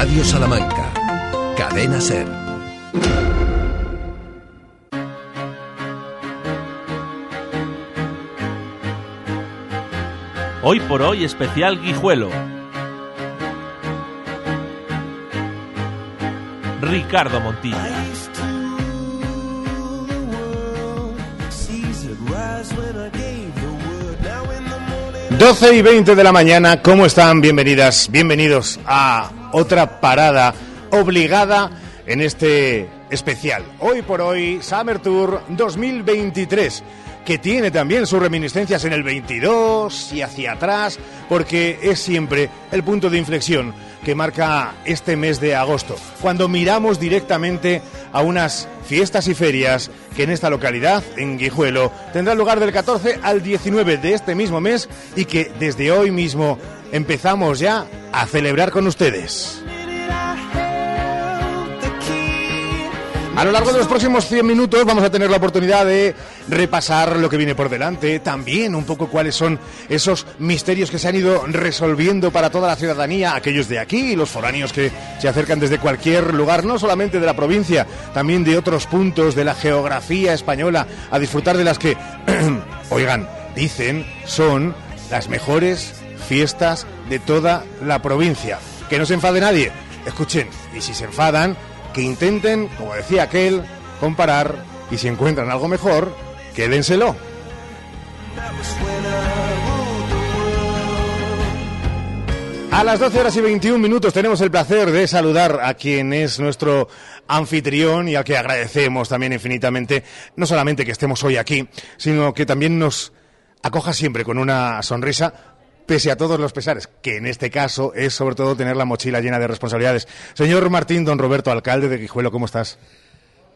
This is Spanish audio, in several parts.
Radio Salamanca. Cadena Ser. Hoy por hoy especial Guijuelo. Ricardo Montilla. 12 y 20 de la mañana, ¿cómo están? Bienvenidas, bienvenidos a otra parada obligada en este especial. Hoy por hoy, Summer Tour 2023, que tiene también sus reminiscencias en el 22 y hacia atrás, porque es siempre el punto de inflexión que marca este mes de agosto, cuando miramos directamente a unas fiestas y ferias que en esta localidad, en Guijuelo, tendrá lugar del 14 al 19 de este mismo mes y que desde hoy mismo empezamos ya a celebrar con ustedes. A lo largo de los próximos 100 minutos vamos a tener la oportunidad de repasar lo que viene por delante, también un poco cuáles son esos misterios que se han ido resolviendo para toda la ciudadanía, aquellos de aquí y los foráneos que se acercan desde cualquier lugar, no solamente de la provincia, también de otros puntos de la geografía española, a disfrutar de las que, oigan, dicen son las mejores fiestas de toda la provincia. Que no se enfade nadie. Escuchen, y si se enfadan, que intenten, como decía aquel, comparar y si encuentran algo mejor, quédenselo. A las 12 horas y 21 minutos tenemos el placer de saludar a quien es nuestro anfitrión y al que agradecemos también infinitamente, no solamente que estemos hoy aquí, sino que también nos acoja siempre con una sonrisa, pese a todos los pesares, que en este caso es sobre todo tener la mochila llena de responsabilidades. Señor Martín, don Roberto, alcalde de Guijuelo, ¿cómo estás?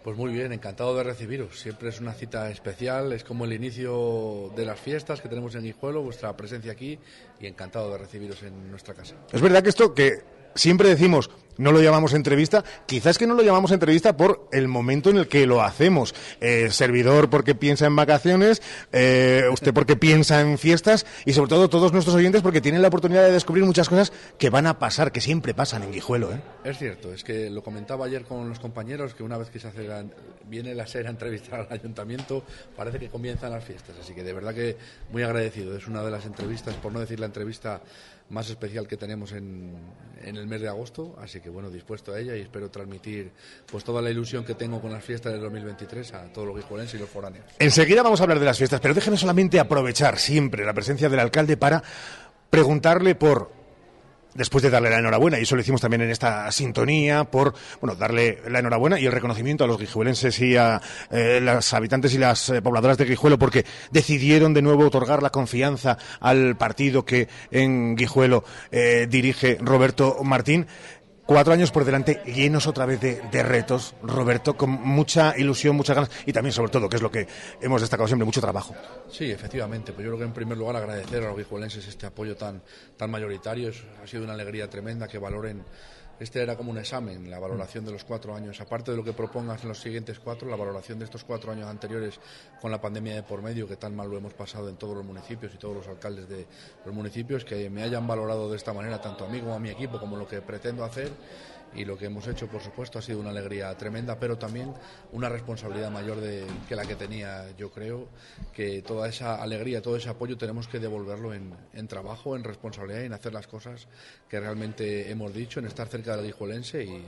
Pues muy bien, encantado de recibiros. Siempre es una cita especial, es como el inicio de las fiestas que tenemos en Guijuelo, vuestra presencia aquí y encantado de recibiros en nuestra casa. Es verdad que esto que siempre decimos, no lo llamamos entrevista, quizás que no lo llamamos entrevista por el momento en el que lo hacemos. Eh, servidor porque piensa en vacaciones, eh, usted porque piensa en fiestas y sobre todo todos nuestros oyentes porque tienen la oportunidad de descubrir muchas cosas que van a pasar, que siempre pasan en Guijuelo. ¿eh? Es cierto, es que lo comentaba ayer con los compañeros que una vez que se hace viene la serie a entrevistar al ayuntamiento parece que comienzan las fiestas, así que de verdad que muy agradecido. Es una de las entrevistas, por no decir la entrevista más especial que tenemos en, en, el mes de agosto, así que bueno, dispuesto a ella y espero transmitir pues toda la ilusión que tengo con las fiestas del 2023 a todos los guijuelenses y los foráneos. Enseguida vamos a hablar de las fiestas, pero déjeme solamente aprovechar siempre la presencia del alcalde para preguntarle por después de darle la enhorabuena, y eso lo hicimos también en esta sintonía, por bueno, darle la enhorabuena y el reconocimiento a los guijuelenses y a eh, las habitantes y las eh, pobladoras de Guijuelo, porque decidieron de nuevo otorgar la confianza al partido que en Guijuelo eh, dirige Roberto Martín. Cuatro años por delante, llenos otra vez de, de, retos, Roberto, con mucha ilusión, muchas ganas y también, sobre todo, que es lo que hemos destacado siempre, mucho trabajo. Sí, efectivamente. Pues yo creo que en primer lugar agradecer a los guijuelenses este apoyo tan, tan mayoritario. Ha sido una alegría tremenda que valoren. Este era como un examen, la valoración de los cuatro años. Aparte de lo que propongas en los siguientes cuatro, la valoración de estos cuatro años anteriores con la pandemia de por medio, que tan mal lo hemos pasado en todos los municipios y todos los alcaldes de los municipios, que me hayan valorado de esta manera, tanto a mí como a mi equipo, como lo que pretendo hacer y lo que hemos hecho, por supuesto, ha sido una alegría tremenda, pero también una responsabilidad mayor de, que la que tenía. Yo creo que toda esa alegría, todo ese apoyo tenemos que devolverlo en, en trabajo, en responsabilidad en hacer las cosas que realmente hemos dicho, en estar cerca del guijuelense y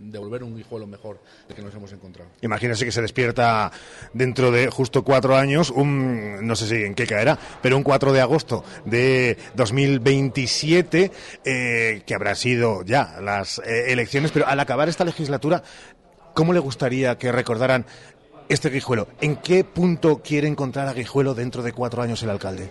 devolver un guijuelo mejor que nos hemos encontrado. Imagínense que se despierta dentro de justo cuatro años, un, no sé si en qué caerá, pero un 4 de agosto de 2027, eh, que habrá sido ya las eh, pero al acabar esta legislatura, ¿cómo le gustaría que recordaran este Guijuelo? ¿En qué punto quiere encontrar a Guijuelo dentro de cuatro años el alcalde?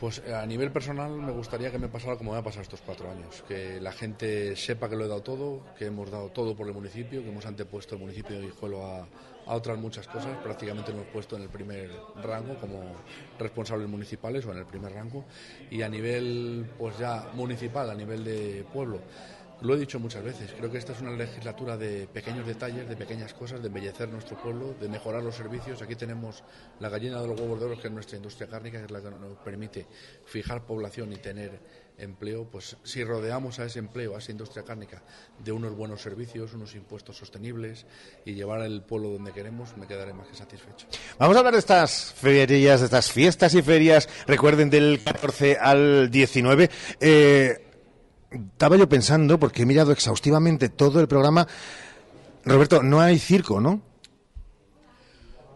Pues a nivel personal me gustaría que me pasara como me ha pasado estos cuatro años, que la gente sepa que lo he dado todo, que hemos dado todo por el municipio, que hemos antepuesto el municipio de Guijuelo a, otras muchas cosas, prácticamente lo hemos puesto en el primer rango como responsables municipales o en el primer rango y a nivel pues ya municipal, a nivel de pueblo Lo he dicho muchas veces, creo que esta es una legislatura de pequeños detalles, de pequeñas cosas, de embellecer nuestro pueblo, de mejorar los servicios. Aquí tenemos la gallina de los huevos de oro, que es nuestra industria cárnica, que es la que nos permite fijar población y tener empleo. Pues si rodeamos a ese empleo, a esa industria cárnica, de unos buenos servicios, unos impuestos sostenibles y llevar el pueblo donde queremos, me quedaré más que satisfecho. Vamos a hablar de estas ferias, de estas fiestas y ferias, recuerden, del 14 al 19. Eh, estaba yo pensando, porque he mirado exhaustivamente todo el programa. Roberto, no hay circo, ¿no?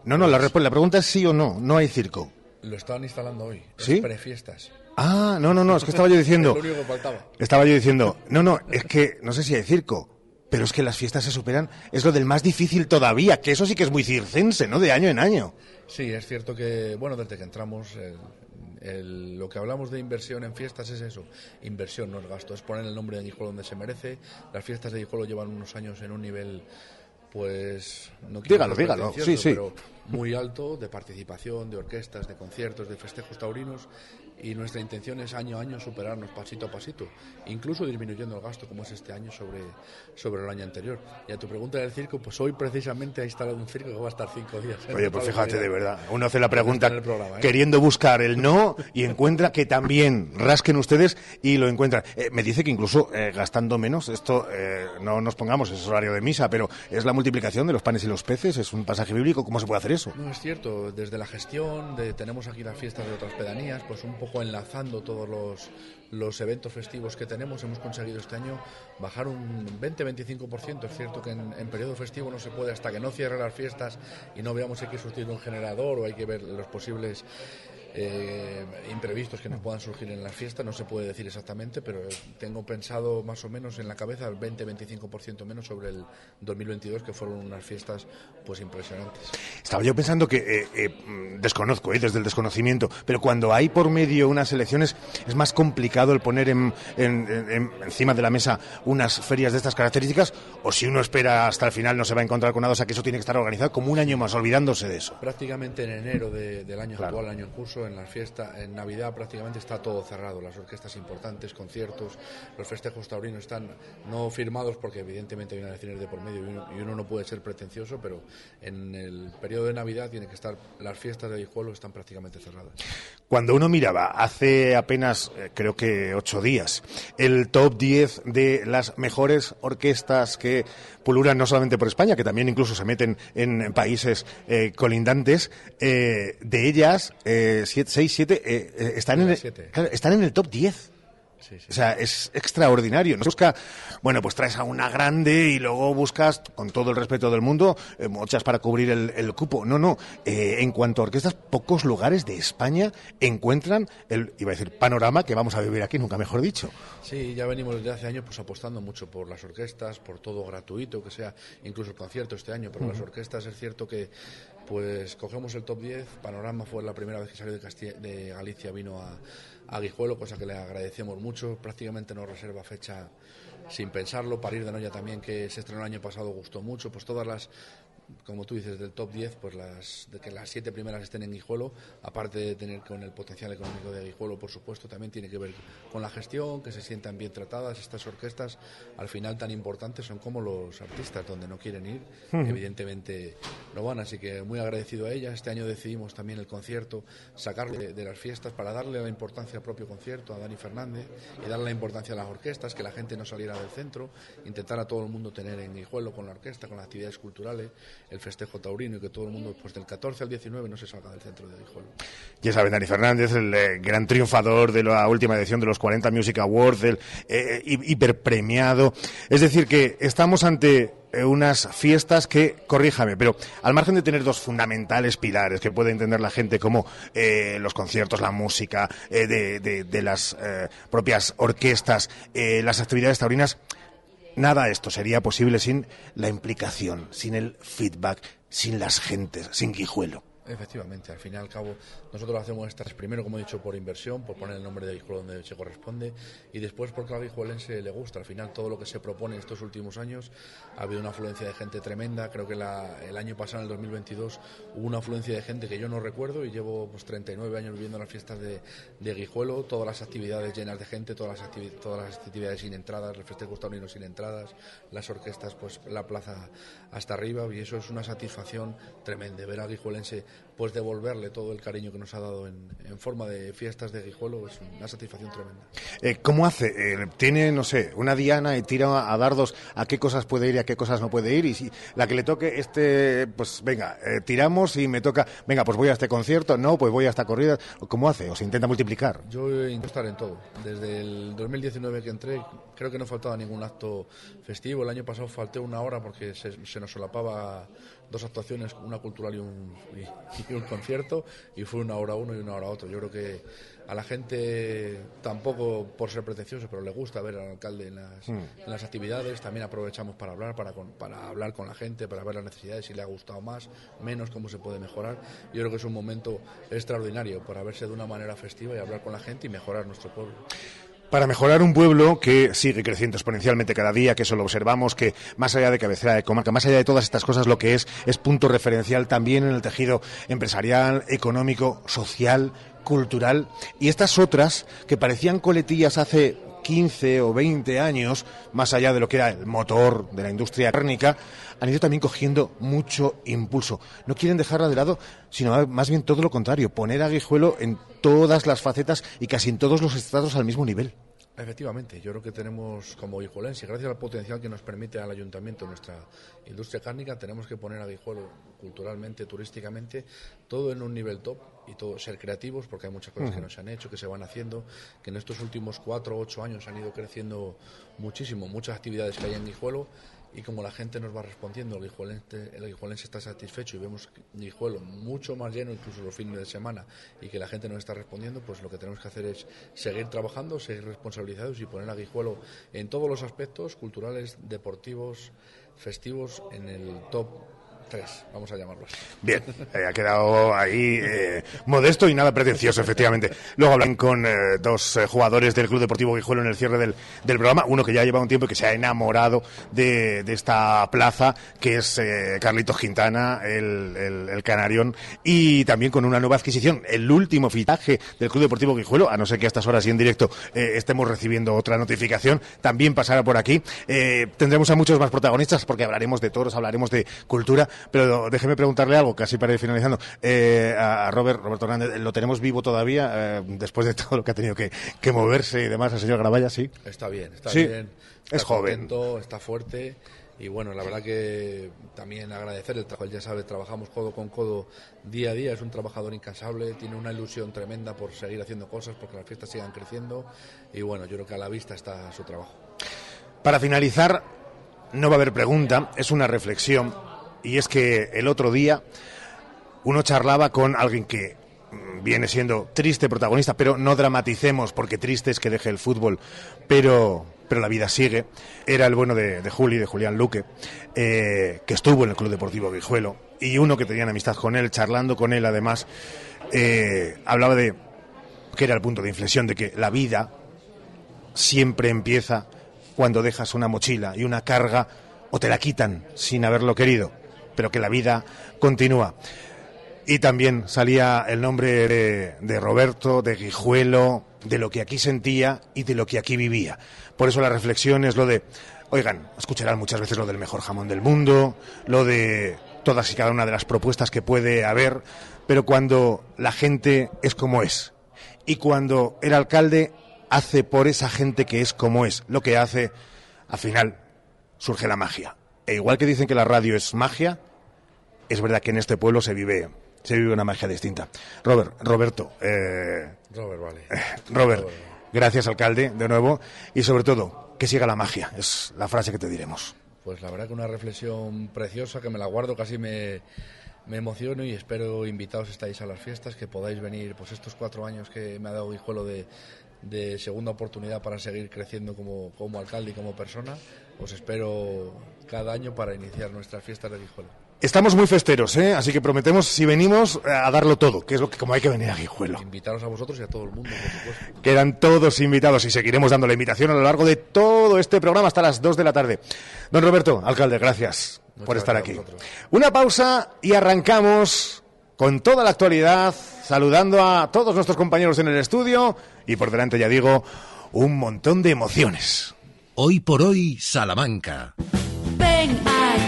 No, no, la, la pregunta es sí o no. No hay circo. Lo estaban instalando hoy. ¿Sí? Prefiestas. Ah, no, no, no, es que estaba yo diciendo. lo único que faltaba. Estaba yo diciendo, no, no, es que no sé si hay circo, pero es que las fiestas se superan, es lo del más difícil todavía, que eso sí que es muy circense, ¿no? De año en año. Sí, es cierto que, bueno, desde que entramos, lo que hablamos de inversión en fiestas es eso, inversión, no es gasto, es poner el nombre de Añijuelo donde se merece. Las fiestas de Añijuelo llevan unos años en un nivel, pues, no quiero dígalo, dígalo, sí, sí. pero muy alto de participación, de orquestas, de conciertos, de festejos taurinos y nuestra intención es año a año superarnos pasito a pasito, incluso disminuyendo el gasto como es este año sobre, sobre el año anterior. Y a tu pregunta del circo, pues hoy precisamente ha instalado un circo que va a estar cinco días. Oye, pues fíjate, de verdad, uno hace la pregunta ¿eh? queriendo buscar el no y encuentra que también rasquen ustedes y lo encuentran. Eh, me dice que incluso eh, gastando menos, esto no nos pongamos, es horario de misa, pero es la multiplicación de los panes y los peces, es un pasaje bíblico, ¿cómo se puede hacer eso? No, es cierto, desde la gestión, de, tenemos aquí las fiestas de otras pedanías, pues un poco enlazando todos los, eventos festivos que tenemos, hemos conseguido este año bajar un 20-25%. Es cierto que en, periodo festivo no se puede, hasta que no cierre las fiestas y no veamos si hay que sustituir un generador o hay que ver los posibles eh, imprevistos que nos puedan surgir en las fiestas, no se puede decir exactamente, pero tengo pensado más o menos en la cabeza el 20-25% menos sobre el 2022, que fueron unas fiestas pues impresionantes. Estaba yo pensando que, eh, eh, desconozco, desde el desconocimiento, pero cuando hay por medio unas elecciones es más complicado el poner en, encima de la mesa unas ferias de estas características, o si uno espera hasta el final no se va a encontrar con nada, o sea que eso tiene que estar organizado como un año más, olvidándose de eso. Prácticamente en enero del año actual, año en curso, en las fiestas, en Navidad prácticamente está todo cerrado, las orquestas importantes, conciertos, los festejos taurinos están no firmados porque evidentemente hay una elecciones de por medio y uno, no puede ser pretencioso, pero en el periodo de Navidad tiene que estar, las fiestas de Guijuelo están prácticamente cerradas. Cuando uno miraba hace apenas, eh, creo que ocho días, el top 10 de las mejores orquestas que pululan no solamente por España, que también incluso se meten en países eh, colindantes, eh, de ellas, 6, 7, eh, están, en el, están en el top 10. O sea, es extraordinario. Nos busca, bueno, pues traes a una grande y luego buscas, con todo el respeto del mundo, eh, muchas para cubrir el, cupo. No, no. Eh, en cuanto a orquestas, pocos lugares de España encuentran el, iba a decir, panorama que vamos a vivir aquí, nunca mejor dicho. Sí, ya venimos desde hace años pues apostando mucho por las orquestas, por todo gratuito, que sea incluso el concierto este año, pero las orquestas es cierto que pues cogemos el top 10. Panorama fue la primera vez que salió de, de Galicia, vino a, a Guijuelo, cosa que le agradecemos mucho. Prácticamente nos reserva fecha sin pensarlo. Parir de Noya también, que se estrenó el año pasado, gustó mucho. Pues todas las como tú dices, del top 10, pues las, de que las siete primeras estén en Guijuelo, aparte de tener con el potencial económico de Guijuelo, por supuesto, también tiene que ver con la gestión, que se sientan bien tratadas. Estas orquestas, al final, tan importantes son como los artistas, donde no quieren ir, evidentemente no van. Así que muy agradecido a ellas. Este año decidimos también el concierto, sacarlo de, las fiestas para darle la importancia al propio concierto, a Dani Fernández, y darle la importancia a las orquestas, que la gente no saliera del centro, intentar a todo el mundo tener en Guijuelo con la orquesta, con las actividades culturales el festejo taurino y que todo el mundo, pues del 14 al 19, no se salga del centro de Guijuelo. Ya saben, Dani Fernández, el eh, gran triunfador de la última edición de los 40 Music Awards, el eh, hiperpremiado. Es decir, que estamos ante eh, unas fiestas que, corríjame, pero al margen de tener dos fundamentales pilares que puede entender la gente como los conciertos, la música, de, de, las propias orquestas, las actividades taurinas, Nada esto sería posible sin la implicación, sin el feedback, sin las gentes, sin Guijuelo. Efectivamente, al fin y al cabo, nosotros hacemos estas primero, como he dicho, por inversión, por poner el nombre de Guijuelo donde se corresponde, y después porque al guijuelense le gusta. Al final, todo lo que se propone en estos últimos años, ha habido una afluencia de gente tremenda. Creo que el año pasado, en el 2022, hubo una afluencia de gente que yo no recuerdo y llevo pues, 39 años viviendo las fiestas de, de Guijuelo, todas las actividades llenas de gente, todas las, todas las actividades sin entradas, el festejo taurino sin entradas, las orquestas, pues la plaza hasta arriba, y eso es una satisfacción tremenda, ver al guijuelense pues devolverle todo el cariño que nos ha dado en, forma de fiestas de Guijuelo es una satisfacción tremenda. Eh, ¿Cómo hace? Eh, tiene, no sé, una diana y tira a dardos a qué cosas puede ir y a qué cosas no puede ir y si la que le toque este, pues venga, eh, tiramos y me toca, venga, pues voy a este concierto, no, pues voy a esta corrida. ¿Cómo hace? ¿O se intenta multiplicar? Yo intento estar en todo. Desde el 2019 que entré, creo que no faltaba ningún acto festivo. El año pasado falté una hora porque se, se nos solapaba dos actuaciones, una cultural y un, y, un concierto, y fue una hora uno y una hora otro. Yo creo que a la gente, tampoco por ser pretencioso, pero le gusta ver al alcalde en las, hmm. en las actividades. También aprovechamos para hablar, para, para hablar con la gente, para ver las necesidades, si le ha gustado más, menos, cómo se puede mejorar. Yo creo que es un momento extraordinario para verse de una manera festiva y hablar con la gente y mejorar nuestro pueblo para mejorar un pueblo que sigue creciendo exponencialmente cada día, que eso lo observamos, que más allá de cabecera de comarca, más allá de todas estas cosas, lo que es es punto referencial también en el tejido empresarial, económico, social, cultural. Y estas otras que parecían coletillas hace 15 o 20 años, más allá de lo que era el motor de la industria cárnica, han ido también cogiendo mucho impulso. No quieren dejarla de lado, sino más bien todo lo contrario, poner a Guijuelo en todas las facetas y casi en todos los estados al mismo nivel. Efectivamente, yo creo que tenemos como Guijuelense, gracias al potencial que nos permite al ayuntamiento nuestra industria cárnica, tenemos que poner a Guijuelo culturalmente, turísticamente, todo en un nivel top y todo ser creativos, porque hay muchas cosas que no se han hecho, que se van haciendo, que en estos últimos cuatro o ocho años han ido creciendo muchísimo, muchas actividades que hay en Guijuelo y como la gente nos va respondiendo, el guijuelense, está satisfecho y vemos Guijuelo mucho más lleno incluso los fines de semana y que la gente nos está respondiendo, pues lo que tenemos que hacer es seguir trabajando, seguir responsabilizados y poner a Guijuelo en todos los aspectos culturales, deportivos, festivos en el top Tres, vamos a llamarlos. Bien, eh, ha quedado ahí eh, modesto y nada pretencioso, efectivamente. Luego hablan con eh, dos jugadores del Club Deportivo Guijuelo en el cierre del, del, programa. Uno que ya lleva un tiempo y que se ha enamorado de, de esta plaza, que es Carlitos Quintana, el, el, el, canarión, y también con una nueva adquisición, el último fichaje del Club Deportivo Guijuelo, a no ser que a estas horas y en directo estemos recibiendo otra notificación, también pasará por aquí. tendremos a muchos más protagonistas porque hablaremos de toros, hablaremos de cultura pero déjeme preguntarle algo, casi para ir finalizando. Eh, a Robert, Roberto Hernández, ¿lo tenemos vivo todavía eh, después de todo lo que ha tenido que, moverse y demás? El señor Gravalla, sí. Está bien, está bien. es joven. está fuerte. Y bueno, la verdad que también agradecer el trabajo. Él ya sabe, trabajamos codo con codo día a día. Es un trabajador incansable, tiene una ilusión tremenda por seguir haciendo cosas, porque las fiestas sigan creciendo. Y bueno, yo creo que a la vista está su trabajo. Para finalizar, no va a haber pregunta, es una reflexión y es que el otro día uno charlaba con alguien que mm, viene siendo triste protagonista, pero no dramaticemos porque triste es que deje el fútbol, pero, pero la vida sigue. Era el bueno de, Juli, de Julián Luque, eh, que estuvo en el Club Deportivo Guijuelo, y uno que tenía amistad con él, charlando con él además, eh, hablaba de que era el punto de inflexión, de que la vida siempre empieza cuando dejas una mochila y una carga o te la quitan sin haberlo querido pero que la vida continúa. Y también salía el nombre de, Roberto, de Guijuelo, de lo que aquí sentía y de lo que aquí vivía. Por eso la reflexión es lo de, oigan, escucharán muchas veces lo del mejor jamón del mundo, lo de todas y cada una de las propuestas que puede haber, pero cuando la gente es como es y cuando el alcalde hace por esa gente que es como es, lo que hace, al final surge la magia. E igual que dicen que la radio es magia, es verdad que en este pueblo se vive se vive una magia distinta. Robert, Roberto, eh, Robert, vale. Robert, gracias alcalde de nuevo y sobre todo que siga la magia, es la frase que te diremos. Pues la verdad que una reflexión preciosa que me la guardo, casi me, me emociono y espero invitados estáis a las fiestas, que podáis venir pues estos cuatro años que me ha dado Hijuelo de, de segunda oportunidad para seguir creciendo como, como alcalde y como persona. Os espero cada año para iniciar nuestras fiestas de Guijuelo. Estamos muy festeros, ¿eh? así que prometemos, si venimos, a darlo todo, que es lo que como hay que venir a Guijuelo. Invitaros a vosotros y a todo el mundo, por supuesto. Quedan todos invitados y seguiremos dando la invitación a lo largo de todo este programa hasta las 2 de la tarde. Don Roberto, alcalde, gracias por estar aquí. Una pausa y arrancamos con toda la actualidad, saludando a todos nuestros compañeros en el estudio y por delante, ya digo, un montón de emociones. Hoy por hoy, Salamanca.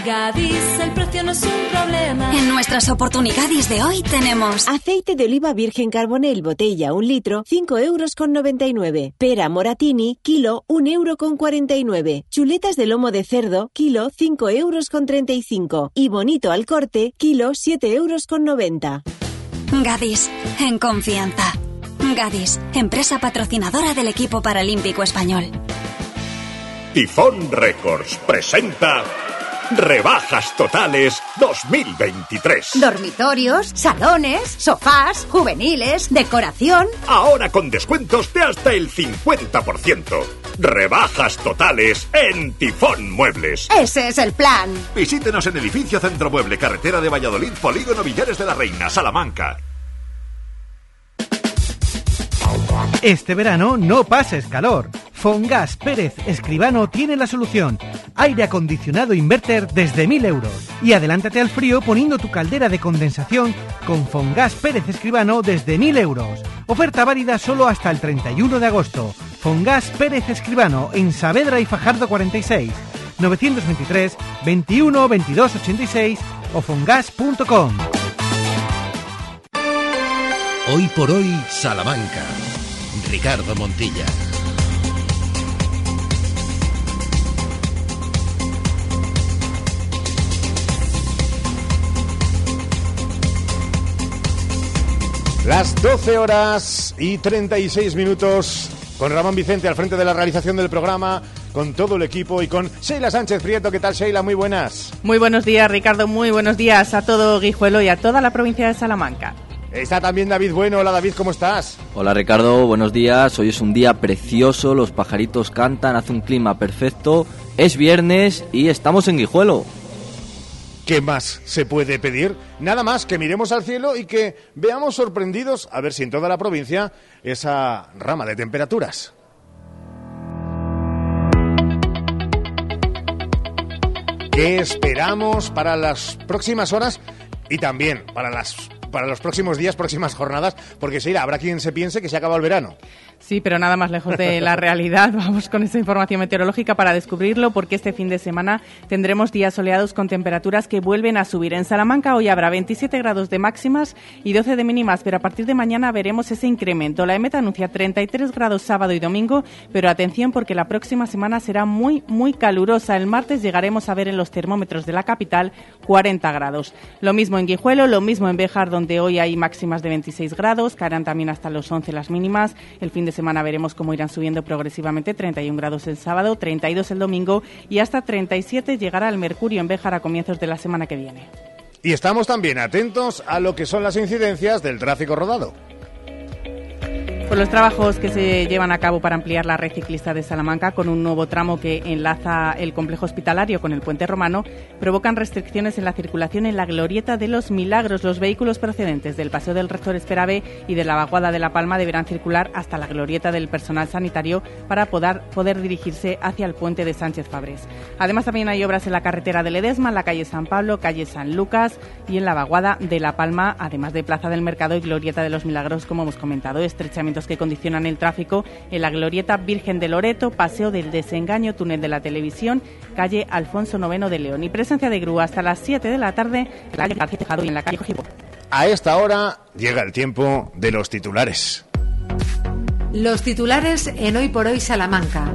Gadis, el precio no es un problema. En nuestras oportunidades de hoy tenemos aceite de oliva virgen carbonel botella un litro, 5 euros con 99. Pera moratini, kilo, 1 euro con 49. Chuletas de lomo de cerdo, kilo, 5 euros con 35. Y bonito al corte, kilo, 7 euros con 90. Gadis, en confianza. Gadis, empresa patrocinadora del equipo paralímpico español. Tifón Records presenta Rebajas Totales 2023. Dormitorios, salones, sofás, juveniles, decoración. Ahora con descuentos de hasta el 50%. Rebajas totales en Tifón Muebles. Ese es el plan. Visítenos en Edificio Centro Mueble, Carretera de Valladolid, Polígono Villares de la Reina, Salamanca. Este verano no pases calor. Fongas Pérez Escribano tiene la solución. Aire acondicionado inverter desde 1000 euros. Y adelántate al frío poniendo tu caldera de condensación con Fongas Pérez Escribano desde 1000 euros. Oferta válida solo hasta el 31 de agosto. Fongas Pérez Escribano en Saavedra y Fajardo 46. 923 21 22 86 o fongas.com. Hoy por hoy, Salamanca. Ricardo Montilla. Las 12 horas y 36 minutos con Ramón Vicente al frente de la realización del programa, con todo el equipo y con Sheila Sánchez Prieto. ¿Qué tal, Sheila? Muy buenas. Muy buenos días, Ricardo. Muy buenos días a todo Guijuelo y a toda la provincia de Salamanca. Está también David Bueno. Hola, David, ¿cómo estás? Hola, Ricardo. Buenos días. Hoy es un día precioso. Los pajaritos cantan, hace un clima perfecto. Es viernes y estamos en Guijuelo. ¿Qué más se puede pedir? Nada más que miremos al cielo y que veamos sorprendidos a ver si en toda la provincia esa rama de temperaturas. ¿Qué esperamos para las próximas horas y también para las para los próximos días, próximas jornadas? Porque Sheila, habrá quien se piense que se acaba el verano. Sí, pero nada más lejos de la realidad. Vamos con esa información meteorológica para descubrirlo, porque este fin de semana tendremos días soleados con temperaturas que vuelven a subir. En Salamanca hoy habrá 27 grados de máximas y 12 de mínimas, pero a partir de mañana veremos ese incremento. La EMET anuncia 33 grados sábado y domingo, pero atención porque la próxima semana será muy, muy calurosa. El martes llegaremos a ver en los termómetros de la capital 40 grados. Lo mismo en Guijuelo, lo mismo en Béjar, donde hoy hay máximas de 26 grados, caerán también hasta los 11 las mínimas. El fin de semana veremos cómo irán subiendo progresivamente, 31 grados el sábado, 32 el domingo y hasta 37 llegará el mercurio en Béjar a comienzos de la semana que viene. Y estamos también atentos a lo que son las incidencias del tráfico rodado. Por los trabajos que se llevan a cabo para ampliar la red ciclista de Salamanca con un nuevo tramo que enlaza el complejo hospitalario con el puente romano, provocan restricciones en la circulación en la glorieta de los Milagros. Los vehículos procedentes del Paseo del Rector Esperave y de la Vaguada de La Palma deberán circular hasta la glorieta del personal sanitario para poder, dirigirse hacia el puente de Sánchez Fabres. Además, también hay obras en la carretera de Ledesma, la calle San Pablo, calle San Lucas y en la Vaguada de La Palma, además de Plaza del Mercado y Glorieta de los Milagros, como hemos comentado, estrechamientos que condicionan el tráfico en la Glorieta Virgen de Loreto, Paseo del Desengaño, Túnel de la Televisión, calle Alfonso IX de León. Y presencia de grúa hasta las 7 de la tarde en la calle García Tejado y en la calle Cojibo. A esta hora llega el tiempo de los titulares. Los titulares en Hoy por Hoy Salamanca.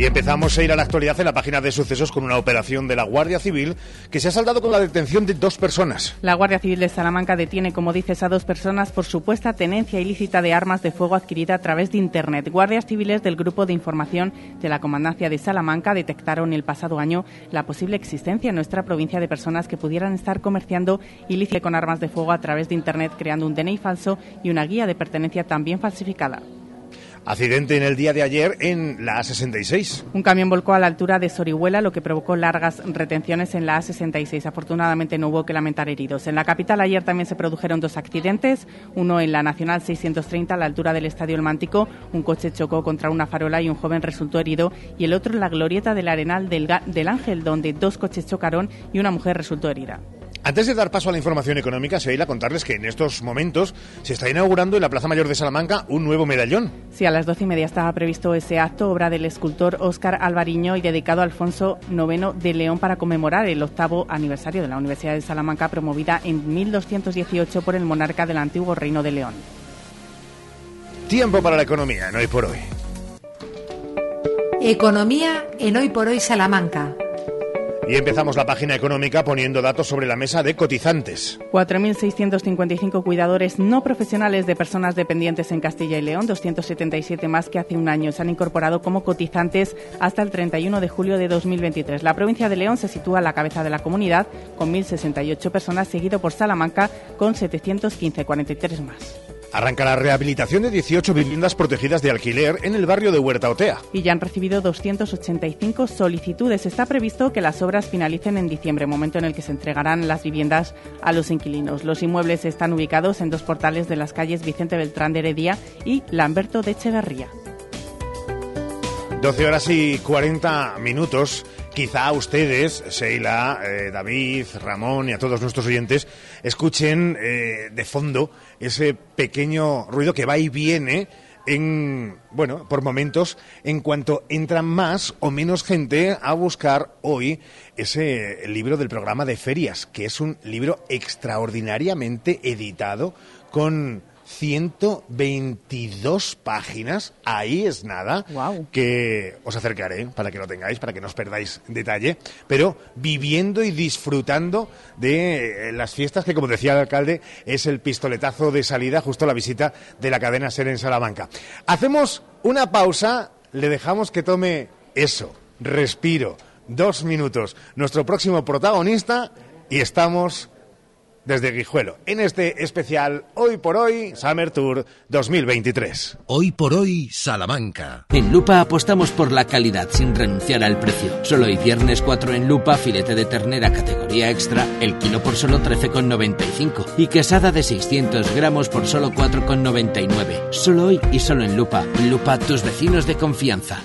Y empezamos a ir a la actualidad en la página de sucesos con una operación de la Guardia Civil que se ha saldado con la detención de dos personas. La Guardia Civil de Salamanca detiene, como dices, a dos personas por supuesta tenencia ilícita de armas de fuego adquirida a través de Internet. Guardias civiles del Grupo de Información de la Comandancia de Salamanca detectaron el pasado año la posible existencia en nuestra provincia de personas que pudieran estar comerciando ilícitamente con armas de fuego a través de Internet, creando un DNI falso y una guía de pertenencia también falsificada. Accidente en el día de ayer en la A66. Un camión volcó a la altura de Sorihuela, lo que provocó largas retenciones en la A66. Afortunadamente no hubo que lamentar heridos. En la capital ayer también se produjeron dos accidentes, uno en la Nacional 630 a la altura del Estadio El Mántico, un coche chocó contra una farola y un joven resultó herido, y el otro en la glorieta del Arenal del, del Ángel, donde dos coches chocaron y una mujer resultó herida. Antes de dar paso a la información económica, Seila, contarles que en estos momentos se está inaugurando en la Plaza Mayor de Salamanca un nuevo medallón. Sí, a las doce y media estaba previsto ese acto, obra del escultor Óscar Alvariño y dedicado a Alfonso IX de León para conmemorar el octavo aniversario de la Universidad de Salamanca, promovida en 1218 por el monarca del antiguo Reino de León. Tiempo para la economía en Hoy por Hoy. Economía en Hoy por Hoy Salamanca. Y empezamos la página económica poniendo datos sobre la mesa de cotizantes. 4.655 cuidadores no profesionales de personas dependientes en Castilla y León, 277 más que hace un año, se han incorporado como cotizantes hasta el 31 de julio de 2023. La provincia de León se sitúa a la cabeza de la comunidad con 1.068 personas, seguido por Salamanca con 715, 43 más. Arranca la rehabilitación de 18 viviendas protegidas de alquiler en el barrio de Huerta Otea. Y ya han recibido 285 solicitudes. Está previsto que las obras finalicen en diciembre, momento en el que se entregarán las viviendas a los inquilinos. Los inmuebles están ubicados en dos portales de las calles Vicente Beltrán de Heredia y Lamberto de Echeverría. 12 horas y 40 minutos. Quizá ustedes, Sheila, eh, David, Ramón y a todos nuestros oyentes, escuchen eh, de fondo ese pequeño ruido que va y viene en, bueno, por momentos, en cuanto entran más o menos gente a buscar hoy ese libro del programa de ferias, que es un libro extraordinariamente editado con 122 páginas, ahí es nada, que os acercaré para que lo tengáis, para que no os perdáis detalle, pero viviendo y disfrutando de eh, las fiestas que, como decía el alcalde, es el pistoletazo de salida justo a la visita de la cadena SER en Salamanca. Hacemos una pausa, le dejamos que tome eso, respiro, dos minutos, nuestro próximo protagonista y estamos desde Guijuelo, en este especial Hoy por Hoy Summer Tour 2023. Hoy por Hoy Salamanca. En Lupa apostamos por la calidad sin renunciar al precio. Solo hoy viernes 4 en Lupa, filete de ternera categoría extra, el kilo por solo 13,95 y quesada de 600 gramos por solo 4,99. Solo hoy y solo en Lupa. Lupa, tus vecinos de confianza.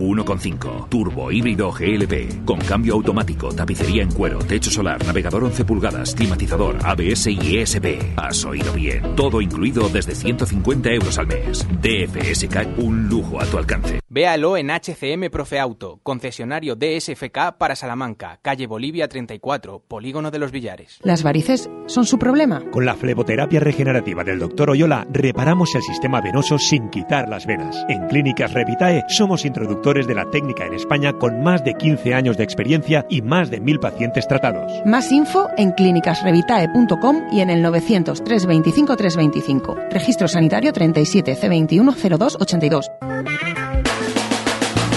1.5 Turbo híbrido GLP con cambio automático, tapicería en cuero, techo solar, navegador 11 pulgadas, climatizador, ABS y ESP. Has oído bien. Todo incluido desde 150 euros al mes. DFSK un lujo a tu alcance. Véalo en HCM Profe Auto, concesionario DSFK para Salamanca, calle Bolivia 34, Polígono de los Villares. ¿Las varices son su problema? Con la fleboterapia regenerativa del Dr. Oyola reparamos el sistema venoso sin quitar las venas. En Clínicas Revitae somos introductores de la técnica en España con más de 15 años de experiencia y más de mil pacientes tratados. Más info en clínicasrevitae.com y en el 900 325 325. Registro sanitario 37 C21 0282.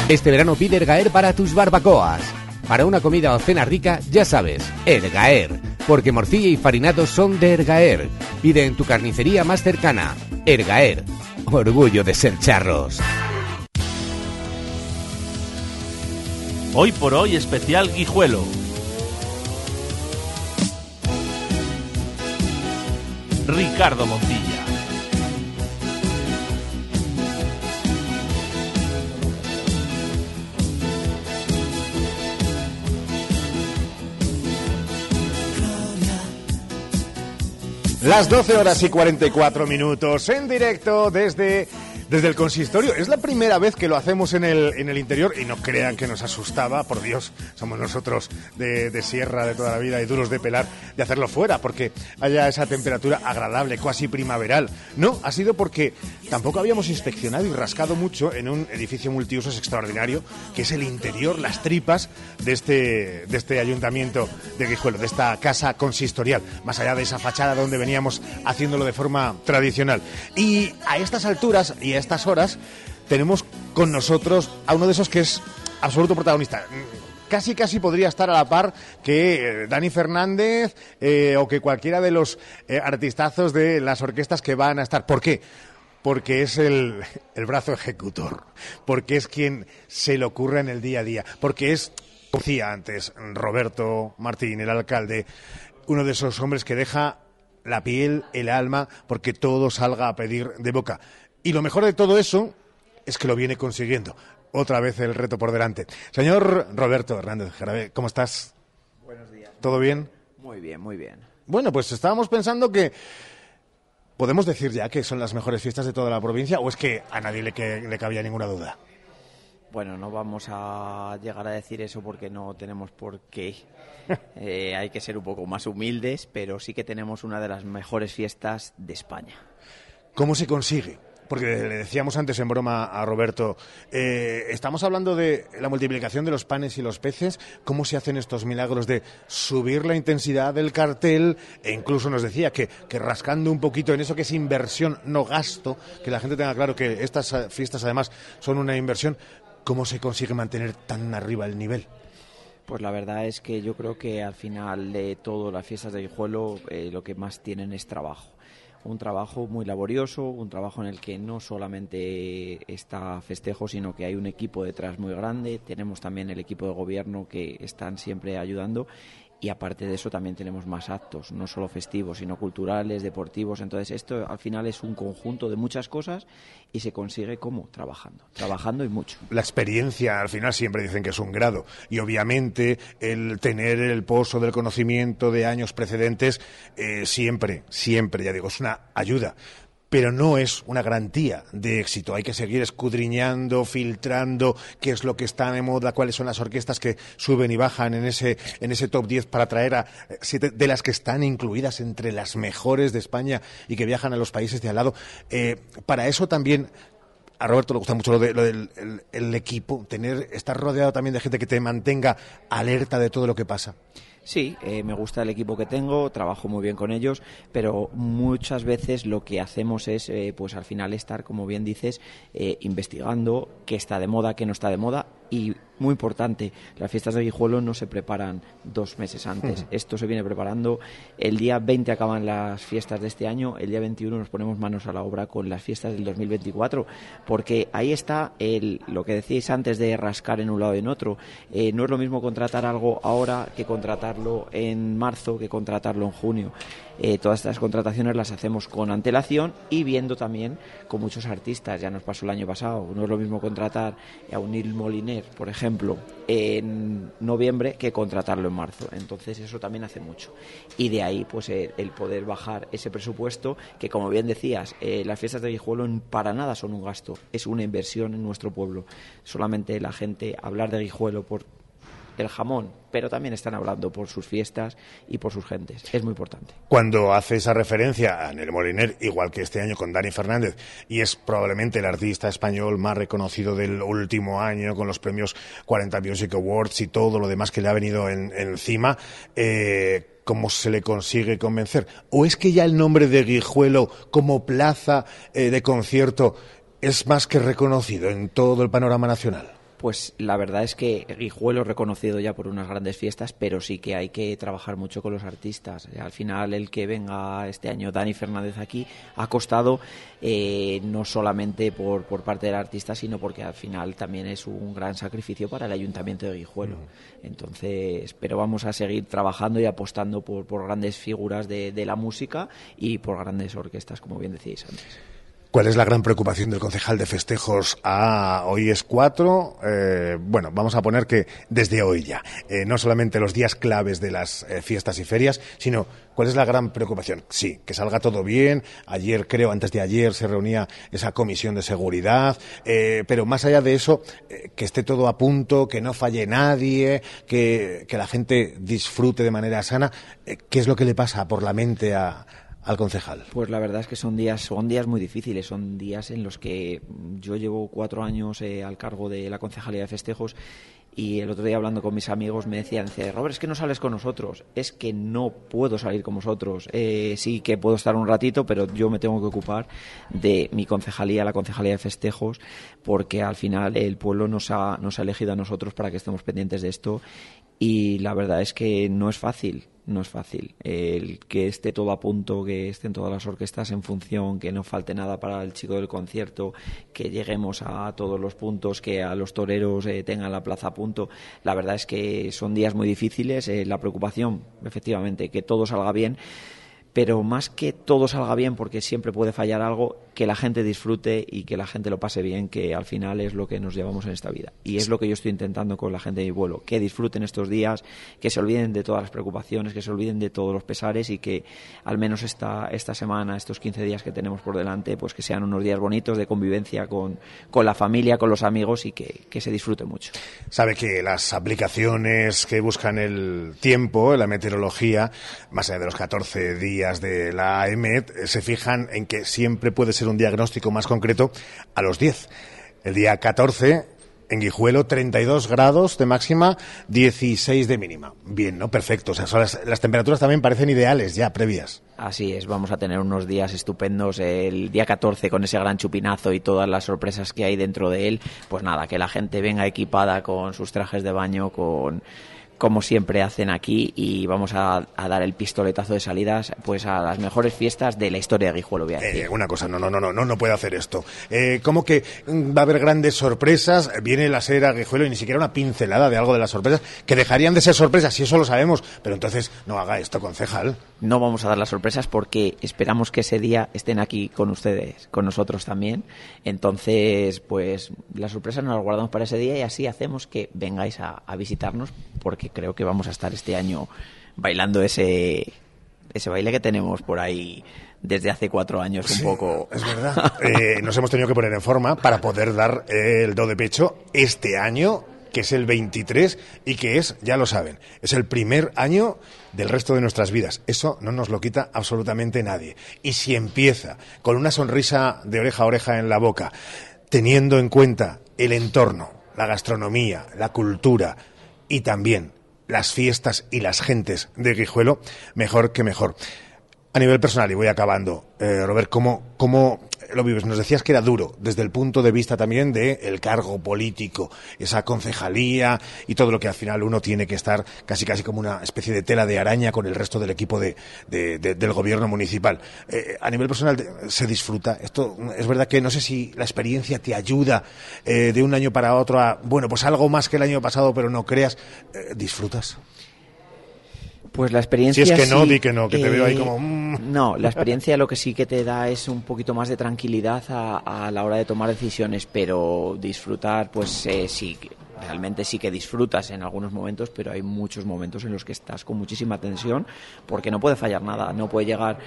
Este verano pide Ergaer para tus barbacoas. Para una comida o cena rica, ya sabes, Ergaer. Porque morcilla y farinados son de Ergaer. Pide en tu carnicería más cercana. Ergaer. Orgullo de ser charros. Hoy por hoy especial Guijuelo. Ricardo Montilla. Las 12 horas y 44 minutos en directo desde, desde el consistorio. Es la primera vez que lo hacemos en el, en el interior y no crean que nos asustaba, por Dios, somos nosotros de, de sierra de toda la vida y duros de pelar de hacerlo fuera porque haya esa temperatura agradable, casi primaveral. No, ha sido porque tampoco habíamos inspeccionado y rascado mucho en un edificio multiusos extraordinario que es el interior, las tripas de este, de este ayuntamiento de Guijuelo, de esta casa consistorial, más allá de esa fachada donde venía haciéndolo de forma tradicional. Y a estas alturas a estas horas tenemos con nosotros a uno de esos que es absoluto protagonista casi casi podría estar a la par que eh, Dani Fernández eh, o que cualquiera de los eh, artistazos de las orquestas que van a estar. ¿Por qué? Porque es el, el brazo ejecutor, porque es quien se le ocurre en el día a día, porque es, decía antes Roberto Martín, el alcalde, uno de esos hombres que deja la piel, el alma, porque todo salga a pedir de boca. Y lo mejor de todo eso es que lo viene consiguiendo. Otra vez el reto por delante. Señor Roberto Hernández Jarabe, ¿cómo estás? Buenos días. ¿Todo bien? Muy bien, muy bien. Bueno, pues estábamos pensando que podemos decir ya que son las mejores fiestas de toda la provincia o es que a nadie le, que, le cabía ninguna duda. Bueno, no vamos a llegar a decir eso porque no tenemos por qué. Eh, hay que ser un poco más humildes, pero sí que tenemos una de las mejores fiestas de España. ¿Cómo se consigue? Porque le decíamos antes en broma a Roberto, eh, estamos hablando de la multiplicación de los panes y los peces, cómo se hacen estos milagros de subir la intensidad del cartel, e incluso nos decía que, que rascando un poquito en eso que es inversión, no gasto, que la gente tenga claro que estas eh, fiestas además son una inversión, ¿cómo se consigue mantener tan arriba el nivel? Pues la verdad es que yo creo que al final de todo las fiestas de Guijuelo eh, lo que más tienen es trabajo. Un trabajo muy laborioso, un trabajo en el que no solamente está festejo, sino que hay un equipo detrás muy grande. Tenemos también el equipo de gobierno que están siempre ayudando y aparte de eso también tenemos más actos, no solo festivos, sino culturales, deportivos. Entonces esto al final es un conjunto de muchas cosas y se consigue como trabajando, trabajando y mucho. La experiencia al final siempre dicen que es un grado y obviamente el tener el pozo del conocimiento de años precedentes eh, siempre, siempre, ya digo, es una ayuda pero no es una garantía de éxito. Hay que seguir escudriñando, filtrando qué es lo que está de moda, cuáles son las orquestas que suben y bajan en ese, en ese top 10 para traer a eh, siete de las que están incluidas entre las mejores de España y que viajan a los países de al lado. Eh, para eso también a Roberto le gusta mucho lo, de, lo del el, el equipo, tener, estar rodeado también de gente que te mantenga alerta de todo lo que pasa. Sí, eh, me gusta el equipo que tengo, trabajo muy bien con ellos, pero muchas veces lo que hacemos es, eh, pues al final estar, como bien dices, eh, investigando qué está de moda, qué no está de moda y muy importante, las fiestas de Guijuelo no se preparan dos meses antes. Esto se viene preparando. El día 20 acaban las fiestas de este año, el día 21 nos ponemos manos a la obra con las fiestas del 2024, porque ahí está el, lo que decíais antes de rascar en un lado y en otro. Eh, no es lo mismo contratar algo ahora que contratarlo en marzo, que contratarlo en junio. Eh, todas estas contrataciones las hacemos con antelación y viendo también con muchos artistas. Ya nos pasó el año pasado. No es lo mismo contratar a un Nil Moliner, por ejemplo, en noviembre que contratarlo en marzo. Entonces eso también hace mucho. Y de ahí pues el, el poder bajar ese presupuesto que como bien decías, eh, las fiestas de Guijuelo para nada son un gasto, es una inversión en nuestro pueblo. Solamente la gente hablar de Guijuelo por el jamón, pero también están hablando por sus fiestas y por sus gentes. Es muy importante. Cuando hace esa referencia a Nel Moliner, igual que este año con Dani Fernández, y es probablemente el artista español más reconocido del último año con los premios 40 Music Awards y todo lo demás que le ha venido en, encima, eh, ¿cómo se le consigue convencer? ¿O es que ya el nombre de Guijuelo como plaza eh, de concierto es más que reconocido en todo el panorama nacional? Pues la verdad es que Guijuelo es reconocido ya por unas grandes fiestas, pero sí que hay que trabajar mucho con los artistas. Al final, el que venga este año Dani Fernández aquí ha costado eh, no solamente por, por, parte del artista, sino porque al final también es un gran sacrificio para el ayuntamiento de Guijuelo. Entonces, pero vamos a seguir trabajando y apostando por, por grandes figuras de, de la música y por grandes orquestas, como bien decíais antes. ¿Cuál es la gran preocupación del concejal de festejos? Ah, hoy es 4. Eh, bueno, vamos a poner que desde hoy ya. Eh, no solamente los días claves de las eh, fiestas y ferias, sino cuál es la gran preocupación. Sí, que salga todo bien. Ayer, creo, antes de ayer, se reunía esa comisión de seguridad. Pero más allá de eso, que esté todo a punto, que no falle nadie, que, que la gente disfrute de manera sana. ¿Qué es lo que le pasa por la mente a, al concejal? Pues la verdad es que son días, son días muy difíciles, son días en los que yo llevo cuatro años eh, al cargo de la concejalía de festejos y el otro día hablando con mis amigos me decían, Robert, es que no sales con nosotros, es que no puedo salir con vosotros, eh, sí que puedo estar un ratito, pero yo me tengo que ocupar de mi concejalía, la concejalía de festejos, porque al final el pueblo nos ha, nos ha elegido a nosotros para que estemos pendientes de esto y la verdad es que no es fácil, no es fácil. El que esté todo a punto, que estén todas las orquestas en función, que no falte nada para el chico del concierto, que lleguemos a todos los puntos, que a los toreros eh, tengan la plaza a punto. La verdad es que son días muy difíciles. eh, la preocupación, efectivamente, que todo salga bien. Pero más que todo salga bien, porque siempre puede fallar algo, que la gente disfrute y que la gente lo pase bien, que al final es lo que nos llevamos en esta vida. Y es lo que yo estoy intentando con la gente de mi vuelo, que disfruten estos días, que se olviden de todas las preocupaciones, que se olviden de todos los pesares y que al menos esta, esta semana, estos 15 días que tenemos por delante, pues que sean unos días bonitos de convivencia con, con la familia, con los amigos y que, que se disfrute mucho. Sabe que las aplicaciones que buscan el tiempo, la meteorología, más allá de los 14 días de la EMET, se fijan en que siempre puede ser un diagnóstico más concreto a los 10. El día 14, en Guijuelo, 32 grados de máxima, 16 de mínima. Bien, ¿no? Perfecto. O sea, las, las temperaturas también parecen ideales ya, previas. Así es, vamos a tener unos días estupendos. El día 14 con ese gran chupinazo y todas las sorpresas que hay dentro de él. Pues nada, que la gente venga equipada con sus trajes de baño, con como siempre hacen aquí y vamos a, a dar el pistoletazo de salidas pues a las mejores fiestas de la historia de Guijuelo, voy a decir. Eh, una cosa, no, no, no, no, no, puede hacer esto. Eh, ¿Cómo que va a haber grandes sorpresas? Viene la sera Guijuelo y ni siquiera una pincelada de algo de las sorpresas, que dejarían de ser sorpresas, si eso lo sabemos, pero entonces no haga esto, concejal. No vamos a dar las sorpresas porque esperamos que ese día estén aquí con ustedes, con nosotros también. Entonces, pues las sorpresas nos las guardamos para ese día y así hacemos que vengáis a, a visitarnos porque creo que vamos a estar este año bailando ese, ese baile que tenemos por ahí desde hace cuatro años un Sí, poco. Es verdad. Eh, nos hemos tenido que poner en forma para poder dar el do de pecho este año, que es el 23 y que es, ya lo saben, es el primer año del resto de nuestras vidas. Eso no nos lo quita absolutamente nadie. Y si empieza con una sonrisa de oreja a oreja en la boca, teniendo en cuenta el entorno, la gastronomía, la cultura y también las fiestas y las gentes de Guijuelo, mejor que mejor. A nivel personal, y voy acabando, eh, Robert, ¿cómo, ¿cómo lo vives? Nos decías que era duro, desde el punto de vista también del el cargo político, esa concejalía y todo lo que al final uno tiene que estar casi casi como una especie de tela de araña con el resto del equipo de, de- de- del gobierno municipal. Eh, a nivel personal, ¿se disfruta? Esto es verdad que no sé si la experiencia te ayuda eh, de un año para otro a, bueno, pues algo más que el año pasado, pero no creas, eh, ¿disfrutas? Pues la experiencia. Si es que no, sí, di que no, que te veo ahí eh, como, mm. No, la experiencia lo que sí que te da es un poquito más de tranquilidad a, a la hora de tomar decisiones, pero disfrutar, pues eh, sí, realmente sí que disfrutas en algunos momentos, pero hay muchos momentos en los que estás con muchísima tensión porque no puede fallar nada, no puede llegar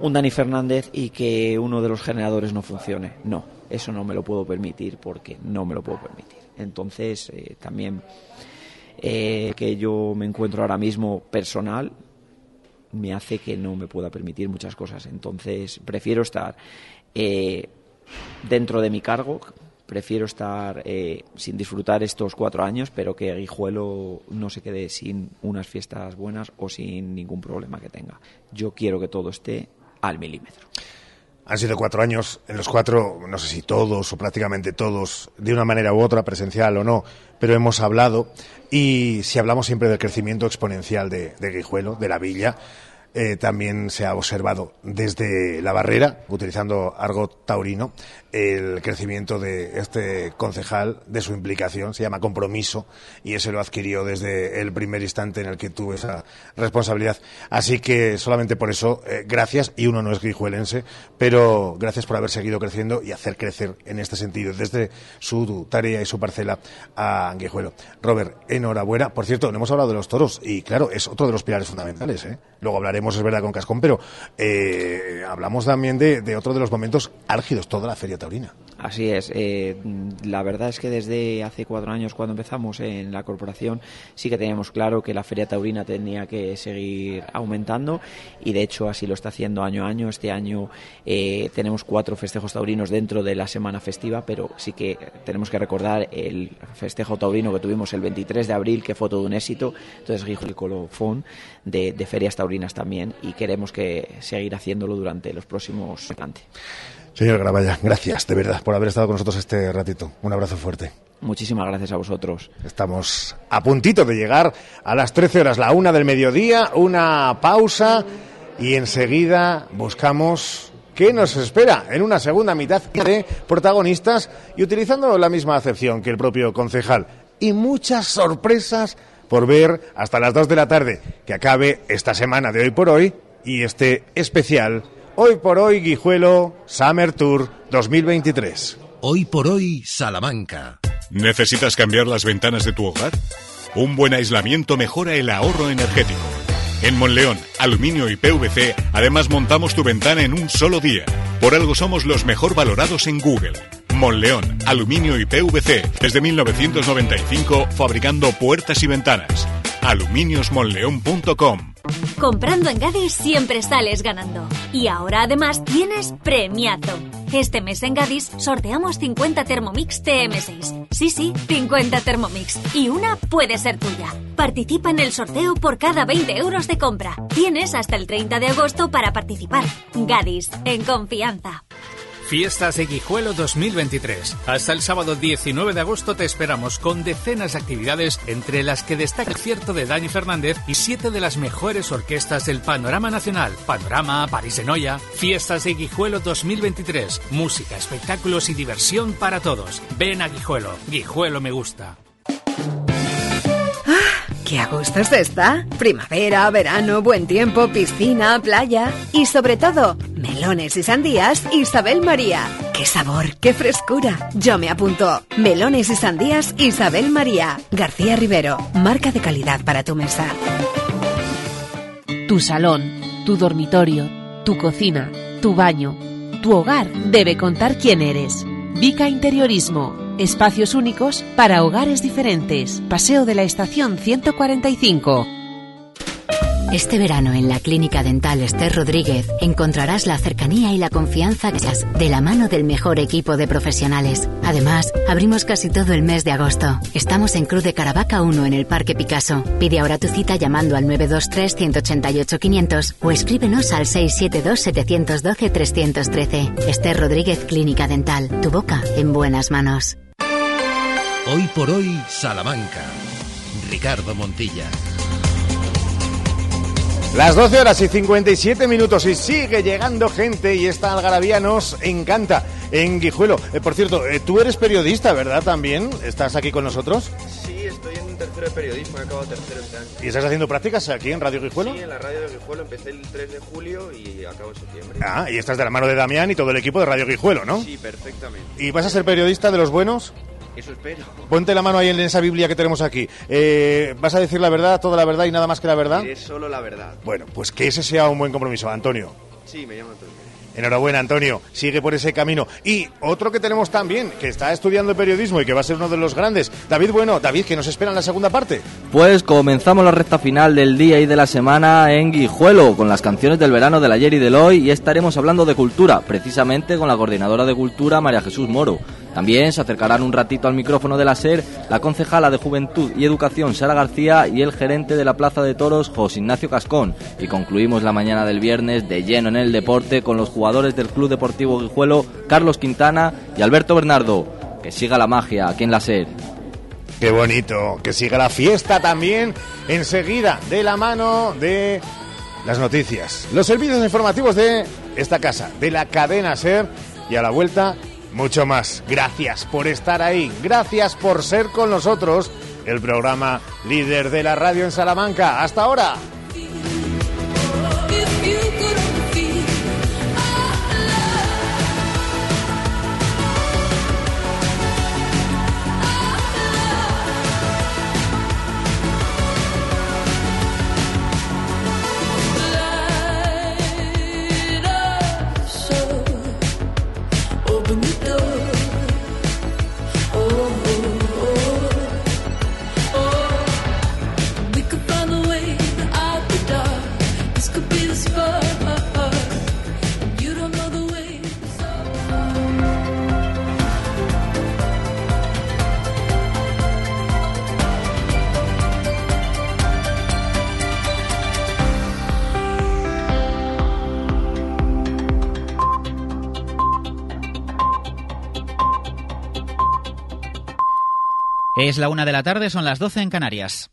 un Dani Fernández y que uno de los generadores no funcione. No, eso no me lo puedo permitir porque no me lo puedo permitir. Entonces, eh, también eh, que yo me encuentro ahora mismo personal me hace que no me pueda permitir muchas cosas. Entonces, prefiero estar eh, dentro de mi cargo, prefiero estar eh, sin disfrutar estos cuatro años, pero que Guijuelo no se quede sin unas fiestas buenas o sin ningún problema que tenga. Yo quiero que todo esté al milímetro. Han sido cuatro años, en los cuatro, no sé si todos o prácticamente todos, de una manera u otra, presencial o no, pero hemos hablado. Y si hablamos siempre del crecimiento exponencial de, de Guijuelo, de la villa, eh, también se ha observado desde la barrera, utilizando argot taurino, el crecimiento de este concejal, de su implicación, se llama compromiso, y ese lo adquirió desde el primer instante en el que tuvo esa responsabilidad. Así que solamente por eso, eh, gracias, y uno no es guijuelense, pero gracias por haber seguido creciendo y hacer crecer en este sentido, desde su tarea y su parcela a Guijuelo. Robert, enhorabuena. Por cierto, no hemos hablado de los toros, y claro, es otro de los pilares fundamentales, ¿eh? Luego hablaremos es verdad, con Cascón, pero eh, hablamos también de, de, otro de los momentos álgidos, toda la Feria Así es. Eh, la verdad es que desde hace cuatro años, cuando empezamos en la corporación, sí que teníamos claro que la Feria Taurina tenía que seguir aumentando y de hecho así lo está haciendo año a año. Este año eh, tenemos cuatro festejos taurinos dentro de la semana festiva, pero sí que tenemos que recordar el festejo taurino que tuvimos el 23 de abril, que fue todo un éxito. Entonces, el colofón de, de ferias taurinas también y queremos que seguir haciéndolo durante los próximos años. Señor Gravalla, gracias de verdad por haber estado con nosotros este ratito. Un abrazo fuerte. Muchísimas gracias a vosotros. Estamos a puntito de llegar a las 13 horas, la una del mediodía, una pausa y enseguida buscamos qué nos espera en una segunda mitad de protagonistas y utilizando la misma acepción que el propio concejal. Y muchas sorpresas por ver hasta las 2 de la tarde, que acabe esta semana de hoy por hoy y este especial Hoy por hoy Guijuelo Summer Tour 2023. Hoy por hoy Salamanca. ¿Necesitas cambiar las ventanas de tu hogar? Un buen aislamiento mejora el ahorro energético. En Monleón, Aluminio y PVC, además montamos tu ventana en un solo día. Por algo somos los mejor valorados en Google. Monleón, Aluminio y PVC, desde 1995 fabricando puertas y ventanas. aluminiosmonleón.com Comprando en Gadis siempre sales ganando. Y ahora además tienes premiazo. Este mes en Gadis sorteamos 50 Thermomix TM6. Sí, sí, 50 Thermomix. Y una puede ser tuya. Participa en el sorteo por cada 20 euros de compra. Tienes hasta el 30 de agosto para participar. Gadis, en confianza. Fiestas de Guijuelo 2023. Hasta el sábado 19 de agosto te esperamos con decenas de actividades, entre las que destaca el cierto de Dani Fernández y siete de las mejores orquestas del panorama nacional. Panorama, París de Noia. Fiestas de Guijuelo 2023. Música, espectáculos y diversión para todos. Ven a Guijuelo. Guijuelo me gusta. ¡Qué a gusto se está! Primavera, verano, buen tiempo, piscina, playa y sobre todo, melones y sandías Isabel María. ¡Qué sabor, qué frescura! Yo me apunto. Melones y sandías Isabel María. García Rivero, marca de calidad para tu mesa. Tu salón, tu dormitorio, tu cocina, tu baño, tu hogar debe contar quién eres. Vica Interiorismo Espacios únicos para hogares diferentes. Paseo de la Estación 145. Este verano en la Clínica Dental Esther Rodríguez encontrarás la cercanía y la confianza de la mano del mejor equipo de profesionales. Además, abrimos casi todo el mes de agosto. Estamos en Cruz de Caravaca 1 en el Parque Picasso. Pide ahora tu cita llamando al 923-188-500 o escríbenos al 672-712-313. Esther Rodríguez Clínica Dental. Tu boca en buenas manos. Hoy por hoy, Salamanca. Ricardo Montilla. Las 12 horas y 57 minutos y sigue llegando gente y esta algarabía nos encanta en Guijuelo. Eh, por cierto, eh, tú eres periodista, ¿verdad? También. ¿Estás aquí con nosotros? Sí, estoy en tercero de periodismo, he acabado tercero este año. ¿Y estás haciendo prácticas aquí en Radio Guijuelo? Sí, en la radio de Guijuelo. Empecé el 3 de julio y acabo en septiembre. Ah, y estás de la mano de Damián y todo el equipo de Radio Guijuelo, ¿no? Sí, perfectamente. ¿Y vas a ser periodista de los buenos? Eso espero. Ponte la mano ahí en esa Biblia que tenemos aquí. Eh, ¿Vas a decir la verdad, toda la verdad y nada más que la verdad? Es solo la verdad. Bueno, pues que ese sea un buen compromiso. Antonio. Sí, me llamo Antonio. Enhorabuena, Antonio. Sigue por ese camino. Y otro que tenemos también, que está estudiando periodismo y que va a ser uno de los grandes, David Bueno. David, que nos espera en la segunda parte? Pues comenzamos la recta final del día y de la semana en Guijuelo, con las canciones del verano del ayer y del hoy, y estaremos hablando de cultura, precisamente con la coordinadora de cultura, María Jesús Moro. También se acercarán un ratito al micrófono de la SER la concejala de Juventud y Educación Sara García y el gerente de la Plaza de Toros José Ignacio Cascón. Y concluimos la mañana del viernes de lleno en el deporte con los jugadores del Club Deportivo Guijuelo Carlos Quintana y Alberto Bernardo. Que siga la magia aquí en la SER. Qué bonito, que siga la fiesta también enseguida de la mano de las noticias, los servicios informativos de esta casa, de la cadena Ser y a la vuelta mucho más. Gracias por estar ahí, gracias por ser con nosotros, el programa líder de la radio en Salamanca. Hasta ahora. Es la una de la tarde, son las 12 en Canarias.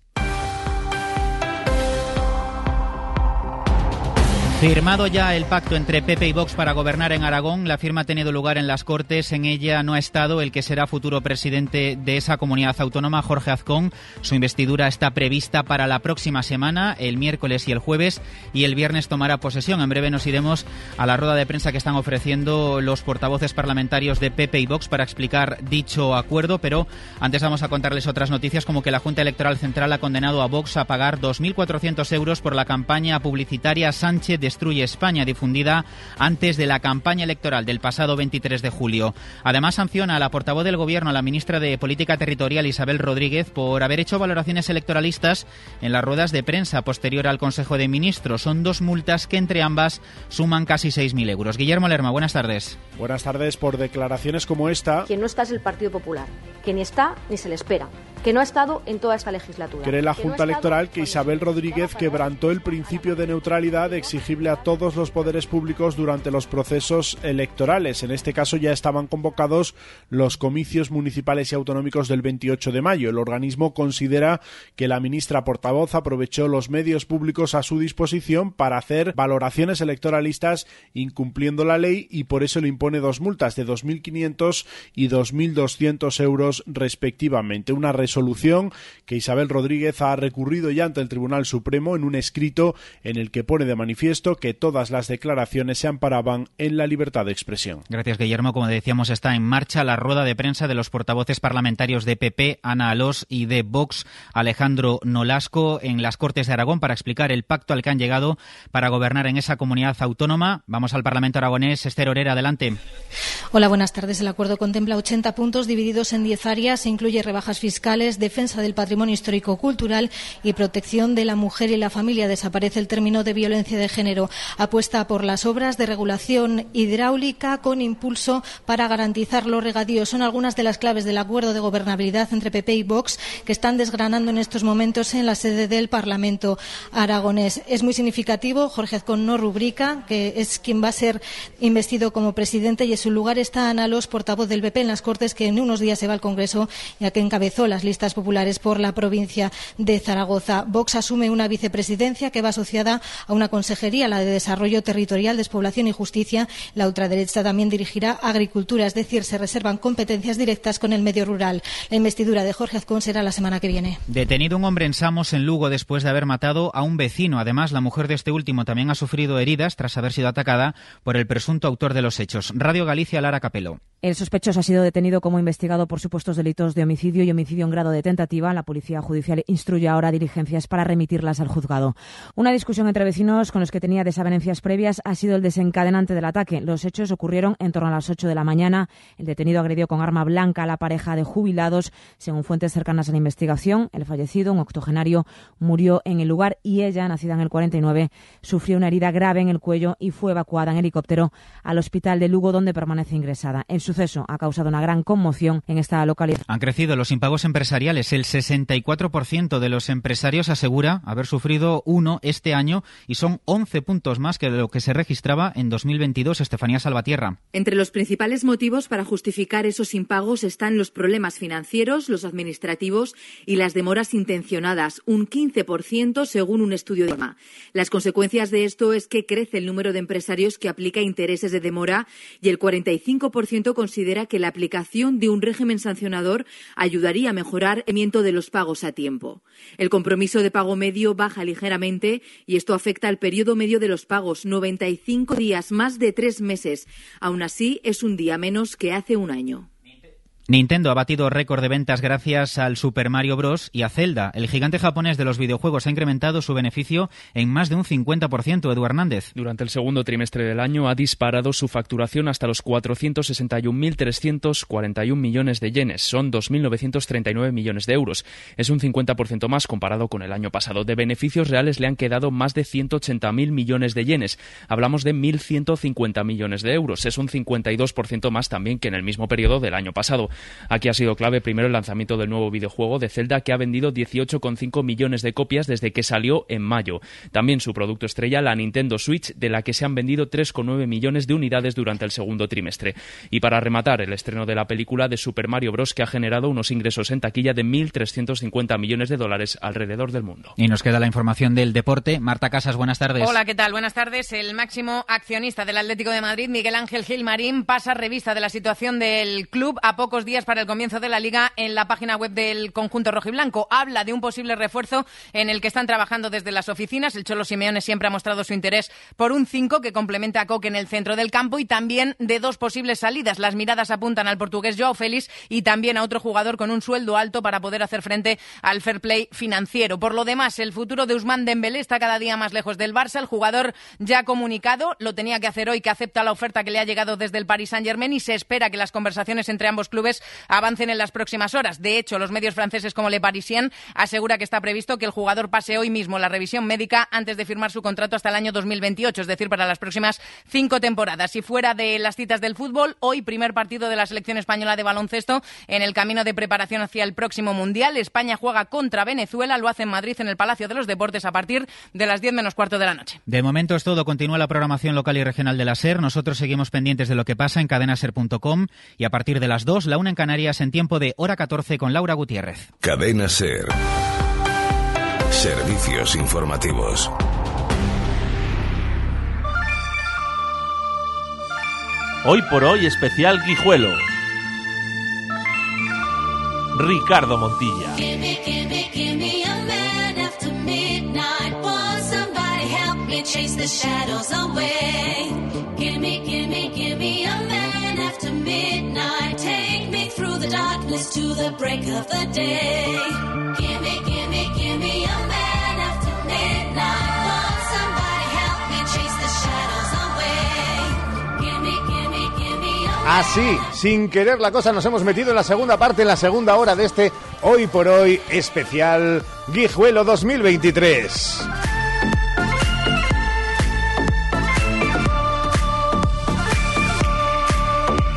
Firmado ya el pacto entre PP y Vox para gobernar en Aragón, la firma ha tenido lugar en las Cortes. En ella no ha estado el que será futuro presidente de esa comunidad autónoma, Jorge Azcón. Su investidura está prevista para la próxima semana, el miércoles y el jueves, y el viernes tomará posesión. En breve nos iremos a la rueda de prensa que están ofreciendo los portavoces parlamentarios de PP y Vox para explicar dicho acuerdo, pero antes vamos a contarles otras noticias como que la Junta Electoral Central ha condenado a Vox a pagar 2.400 euros por la campaña publicitaria Sánchez de Destruye España, difundida antes de la campaña electoral del pasado 23 de julio. Además, sanciona a la portavoz del Gobierno, a la ministra de Política Territorial, Isabel Rodríguez, por haber hecho valoraciones electoralistas en las ruedas de prensa posterior al Consejo de Ministros. Son dos multas que entre ambas suman casi 6.000 euros. Guillermo Lerma, buenas tardes. Buenas tardes por declaraciones como esta. Quien no está es el Partido Popular. Quien está ni se le espera que no ha estado en toda esta legislatura. Cree la Junta Electoral que Isabel Rodríguez quebrantó el principio de neutralidad exigible a todos los poderes públicos durante los procesos electorales. En este caso ya estaban convocados los comicios municipales y autonómicos del 28 de mayo. El organismo considera que la ministra portavoz aprovechó los medios públicos a su disposición para hacer valoraciones electoralistas incumpliendo la ley y por eso le impone dos multas de 2.500 y 2.200 euros respectivamente. Una resolución que Isabel Rodríguez ha recurrido ya ante el Tribunal Supremo en un escrito en el que pone de manifiesto que todas las declaraciones se amparaban en la libertad de expresión. Gracias, Guillermo. Como decíamos, está en marcha la rueda de prensa de los portavoces parlamentarios de PP, Ana Alós, y de Vox, Alejandro Nolasco, en las Cortes de Aragón para explicar el pacto al que han llegado para gobernar en esa comunidad autónoma. Vamos al Parlamento aragonés. Esther Orera, adelante. Hola, buenas tardes. El acuerdo contempla 80 puntos divididos en 10 áreas incluye rebajas fiscales defensa del patrimonio histórico-cultural y protección de la mujer y la familia. Desaparece el término de violencia de género. Apuesta por las obras de regulación hidráulica con impulso para garantizar los regadíos. Son algunas de las claves del acuerdo de gobernabilidad entre PP y Vox que están desgranando en estos momentos en la sede del Parlamento aragonés. Es muy significativo. Jorge Azcón no rubrica, que es quien va a ser investido como presidente y en su lugar está Ana Los, portavoz del PP en las Cortes, que en unos días se va al Congreso, ya que encabezó las listas populares por la provincia de Zaragoza. Vox asume una vicepresidencia que va asociada a una consejería, la de Desarrollo Territorial, Despoblación y Justicia. La ultraderecha también dirigirá Agricultura, es decir, se reservan competencias directas con el medio rural. La investidura de Jorge Azcón será la semana que viene. Detenido un hombre en Samos, en Lugo, después de haber matado a un vecino. Además, la mujer de este último también ha sufrido heridas tras haber sido atacada por el presunto autor de los hechos. Radio Galicia, Lara Capelo. El sospechoso ha sido detenido como investigado por supuestos delitos de homicidio y homicidio en grado de tentativa. La Policía Judicial instruye ahora diligencias para remitirlas al juzgado. Una discusión entre vecinos con los que tenía desavenencias previas ha sido el desencadenante del ataque. Los hechos ocurrieron en torno a las 8 de la mañana. El detenido agredió con arma blanca a la pareja de jubilados. Según fuentes cercanas a la investigación, el fallecido, un octogenario, murió en el lugar y ella, nacida en el 49, sufrió una herida grave en el cuello y fue evacuada en helicóptero al hospital de Lugo, donde permanece ingresada. El suceso ha causado una gran conmoción en esta localidad. Han crecido los impagos empresariales. El 64% de los empresarios asegura haber sufrido uno este año y son 11 puntos más que lo que se registraba en 2022. Estefanía Salvatierra. Entre los principales motivos para justificar esos impagos están los problemas financieros, los administrativos y las demoras intencionadas, un 15% según un estudio de MA. Las consecuencias de esto es que crece el número de empresarios que aplica intereses de demora y el 45% considera que la aplicación de un régimen sancionador ayudaría a mejorar el de los pagos a tiempo. El compromiso de pago medio baja ligeramente y esto afecta al periodo medio de los pagos, 95 días, más de tres meses. Aún así, es un día menos que hace un año. Nintendo ha batido récord de ventas gracias al Super Mario Bros. y a Zelda. El gigante japonés de los videojuegos ha incrementado su beneficio en más de un 50%, Edu Hernández. Durante el segundo trimestre del año ha disparado su facturación hasta los 461.341 millones de yenes. Son 2.939 millones de euros. Es un 50% más comparado con el año pasado. De beneficios reales le han quedado más de 180.000 millones de yenes. Hablamos de 1.150 millones de euros. Es un 52% más también que en el mismo periodo del año pasado. Aquí ha sido clave primero el lanzamiento del nuevo videojuego de Zelda que ha vendido 18,5 millones de copias desde que salió en mayo. También su producto estrella, la Nintendo Switch, de la que se han vendido 3,9 millones de unidades durante el segundo trimestre. Y para rematar, el estreno de la película de Super Mario Bros. que ha generado unos ingresos en taquilla de 1.350 millones de dólares alrededor del mundo. Y nos queda la información del deporte. Marta Casas, buenas tardes. Hola, ¿qué tal? Buenas tardes. El máximo accionista del Atlético de Madrid, Miguel Ángel Gilmarín, pasa revista de la situación del club a pocos días para el comienzo de la liga en la página web del conjunto rojiblanco. Habla de un posible refuerzo en el que están trabajando desde las oficinas. El Cholo Simeone siempre ha mostrado su interés por un 5 que complementa a Coque en el centro del campo y también de dos posibles salidas. Las miradas apuntan al portugués Joao Félix y también a otro jugador con un sueldo alto para poder hacer frente al fair play financiero. Por lo demás, el futuro de Usman Dembélé está cada día más lejos del Barça. El jugador ya ha comunicado, lo tenía que hacer hoy, que acepta la oferta que le ha llegado desde el Paris Saint-Germain y se espera que las conversaciones entre ambos clubes avancen en las próximas horas. De hecho, los medios franceses como Le Parisien asegura que está previsto que el jugador pase hoy mismo la revisión médica antes de firmar su contrato hasta el año 2028, es decir, para las próximas cinco temporadas. Y fuera de las citas del fútbol, hoy primer partido de la selección española de baloncesto en el camino de preparación hacia el próximo Mundial. España juega contra Venezuela, lo hace en Madrid en el Palacio de los Deportes a partir de las 10 menos cuarto de la noche. De momento es todo. Continúa la programación local y regional de la SER. Nosotros seguimos pendientes de lo que pasa en cadenaser.com y a partir de las 2, la una en Canarias en tiempo de hora 14 con Laura Gutiérrez. Cadena Ser. Servicios informativos. Hoy por hoy especial Guijuelo. Ricardo Montilla. chase the shadows away. Gimme, gimme, gimme a man Así, sin querer la cosa, nos hemos metido en la segunda parte, en la segunda hora de este Hoy por Hoy especial Guijuelo 2023.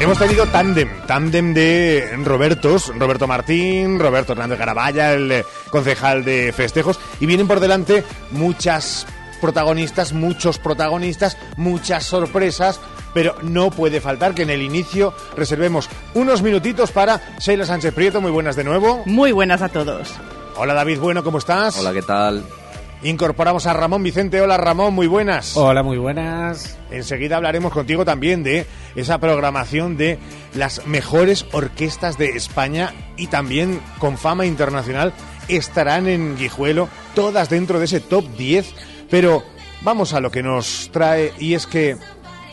Hemos tenido tándem, tándem de Robertos, Roberto Martín, Roberto Hernández Garabaya, el eh, concejal de festejos, y vienen por delante muchas protagonistas, muchos protagonistas, muchas sorpresas, pero no puede faltar que en el inicio reservemos unos minutitos para Sheila Sánchez Prieto. Muy buenas de nuevo. Muy buenas a todos. Hola David Bueno, ¿cómo estás? Hola, ¿qué tal? Incorporamos a Ramón Vicente. Hola Ramón, muy buenas. Hola, muy buenas. Enseguida hablaremos contigo también de esa programación de las mejores orquestas de España y también con fama internacional estarán en Guijuelo, todas dentro de ese top 10. Pero vamos a lo que nos trae y es que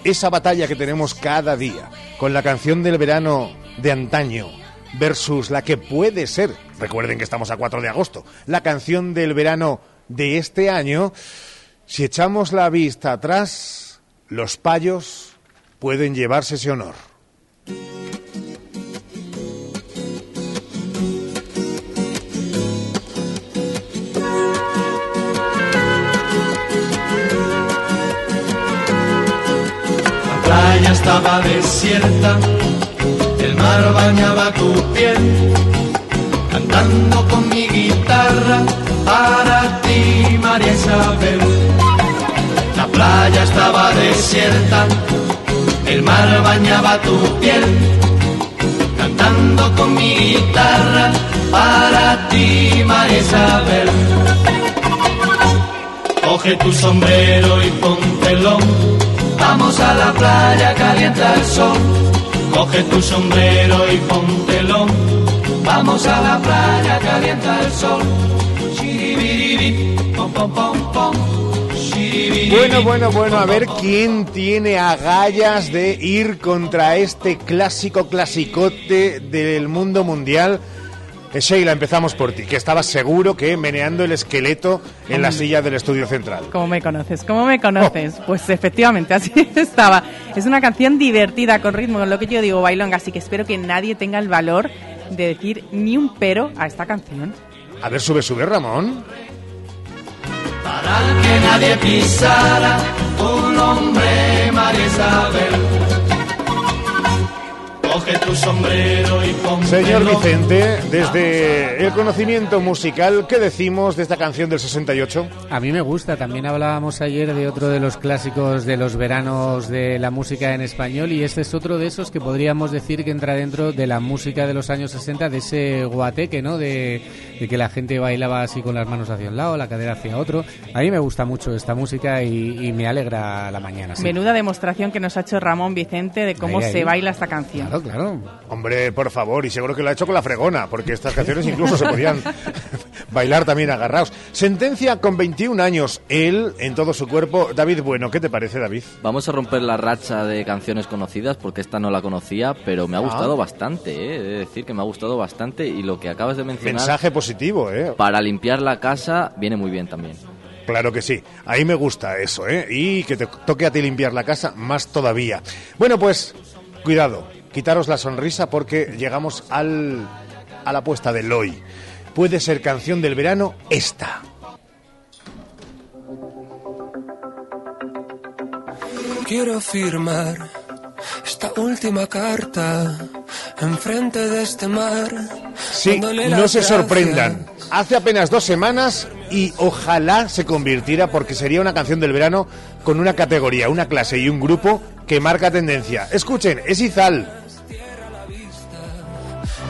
esa batalla que tenemos cada día con la canción del verano de antaño versus la que puede ser, recuerden que estamos a 4 de agosto, la canción del verano de este año, si echamos la vista atrás, los payos pueden llevarse ese honor. La playa estaba desierta mar bañaba tu piel, cantando con mi guitarra para ti, María Isabel. La playa estaba desierta, el mar bañaba tu piel, cantando con mi guitarra para ti, María Isabel. Coge tu sombrero y póntelo, vamos a la playa, calienta el sol. Coge tu sombrero y póntelo, vamos a la playa, calienta el sol. Bueno, bueno, bueno, a ver quién tiene agallas de ir contra este clásico clasicote del mundo mundial. Eh, Sheila, empezamos por ti, que estabas seguro que meneando el esqueleto en la silla del estudio central. ¿Cómo me conoces? ¿Cómo me conoces? Pues efectivamente, así estaba. Es una canción divertida, con ritmo, con lo que yo digo, bailonga, así que espero que nadie tenga el valor de decir ni un pero a esta canción. A ver, sube, sube, Ramón. Para que nadie pisara tu nombre, María Isabel. Coge tu sombrero y póntelo. Señor Vicente, desde el conocimiento musical, ¿qué decimos de esta canción del 68? A mí me gusta, también hablábamos ayer de otro de los clásicos de los veranos de la música en español y este es otro de esos que podríamos decir que entra dentro de la música de los años 60, de ese guateque, ¿no? De, de que la gente bailaba así con las manos hacia un lado, la cadera hacia otro. A mí me gusta mucho esta música y, y me alegra la mañana. sí. Menuda demostración que nos ha hecho Ramón Vicente de cómo Ahí, ahí. se baila esta canción. Claro, claro. Hombre, por favor, y seguro que lo ha hecho con la fregona, porque estas canciones incluso se podían bailar también agarrados. Sentencia con 21 años, él en todo su cuerpo. David Bueno, ¿qué te parece, David? Vamos a romper la racha de canciones conocidas porque esta no la conocía, pero me ha Ah. gustado bastante, ¿eh? He de decir que me ha gustado bastante y lo que acabas de mencionar... Mensaje positivo, ¿eh? Para limpiar la casa viene muy bien también. Claro que sí. Ahí me gusta eso, ¿eh? Y que te toque a ti limpiar la casa, más todavía. Bueno, pues, cuidado. Quitaros la sonrisa porque llegamos al, a la apuesta del hoy. Puede ser canción del verano esta. Quiero firmar esta última carta enfrente de este mar. Sí, no se sorprendan. Hace apenas dos semanas y ojalá se convirtiera porque sería una canción del verano con una categoría, una clase y un grupo que marca tendencia. Escuchen, es Izal.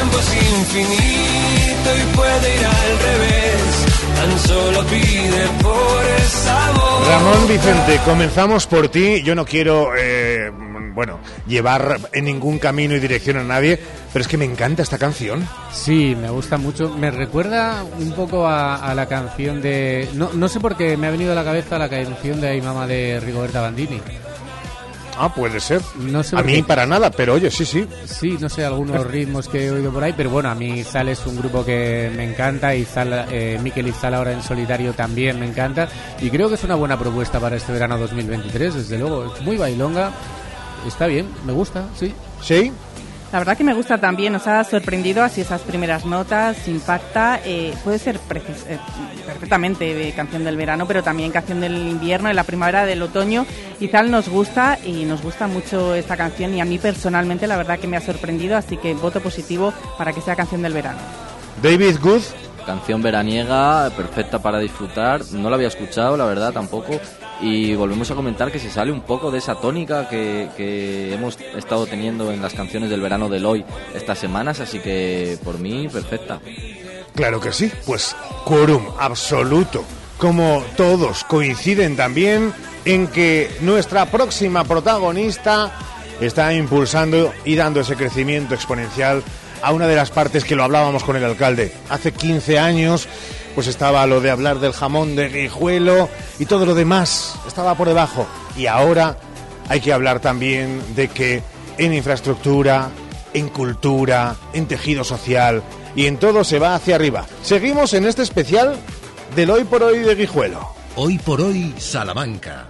Tiempo es infinito y puede ir al revés. Tan solo pide por el sabor. Ramón Vicente, comenzamos por ti. Yo no quiero, eh, bueno, llevar en ningún camino y dirección a nadie, pero es que me encanta esta canción. Sí, me gusta mucho. Me recuerda un poco a, a la canción de... No, no sé por qué me ha venido a la cabeza la canción de Ay Mama de Rigoberta Bandini. Ah, puede ser. No sé A mí qué. para nada, pero oye, sí, sí. Sí, no sé, algunos ritmos que he oído por ahí, pero bueno, a mí Zal es un grupo que me encanta y Zal, eh, Miquel Izal ahora en solitario también me encanta y creo que es una buena propuesta para este verano 2023, desde luego. Es muy bailonga, está bien, me gusta, sí. ¿Sí? La verdad que me gusta también, nos ha sorprendido así esas primeras notas, impacta, eh, puede ser precis- eh, perfectamente de canción del verano, pero también canción del invierno, de la primavera, del otoño. Izal nos gusta y nos gusta mucho esta canción y a mí personalmente la verdad que me ha sorprendido, así que voto positivo para que sea canción del verano. David Good. Canción veraniega, perfecta para disfrutar. No la había escuchado, la verdad, tampoco. Y volvemos a comentar que se sale un poco de esa tónica que, hemos estado teniendo en las canciones del verano del hoy estas semanas, así que por mí, perfecta. Claro que sí, pues quórum absoluto. Como todos coinciden también en que nuestra próxima protagonista está impulsando y dando ese crecimiento exponencial a una de las partes que lo hablábamos con el alcalde. Hace 15 años pues estaba lo de hablar del jamón de guijuelo y todo lo demás estaba por debajo. Y ahora hay que hablar también de que en infraestructura, en cultura, en tejido social y en todo se va hacia arriba. Seguimos en este especial del Hoy por Hoy de Guijuelo. Hoy por hoy, Salamanca.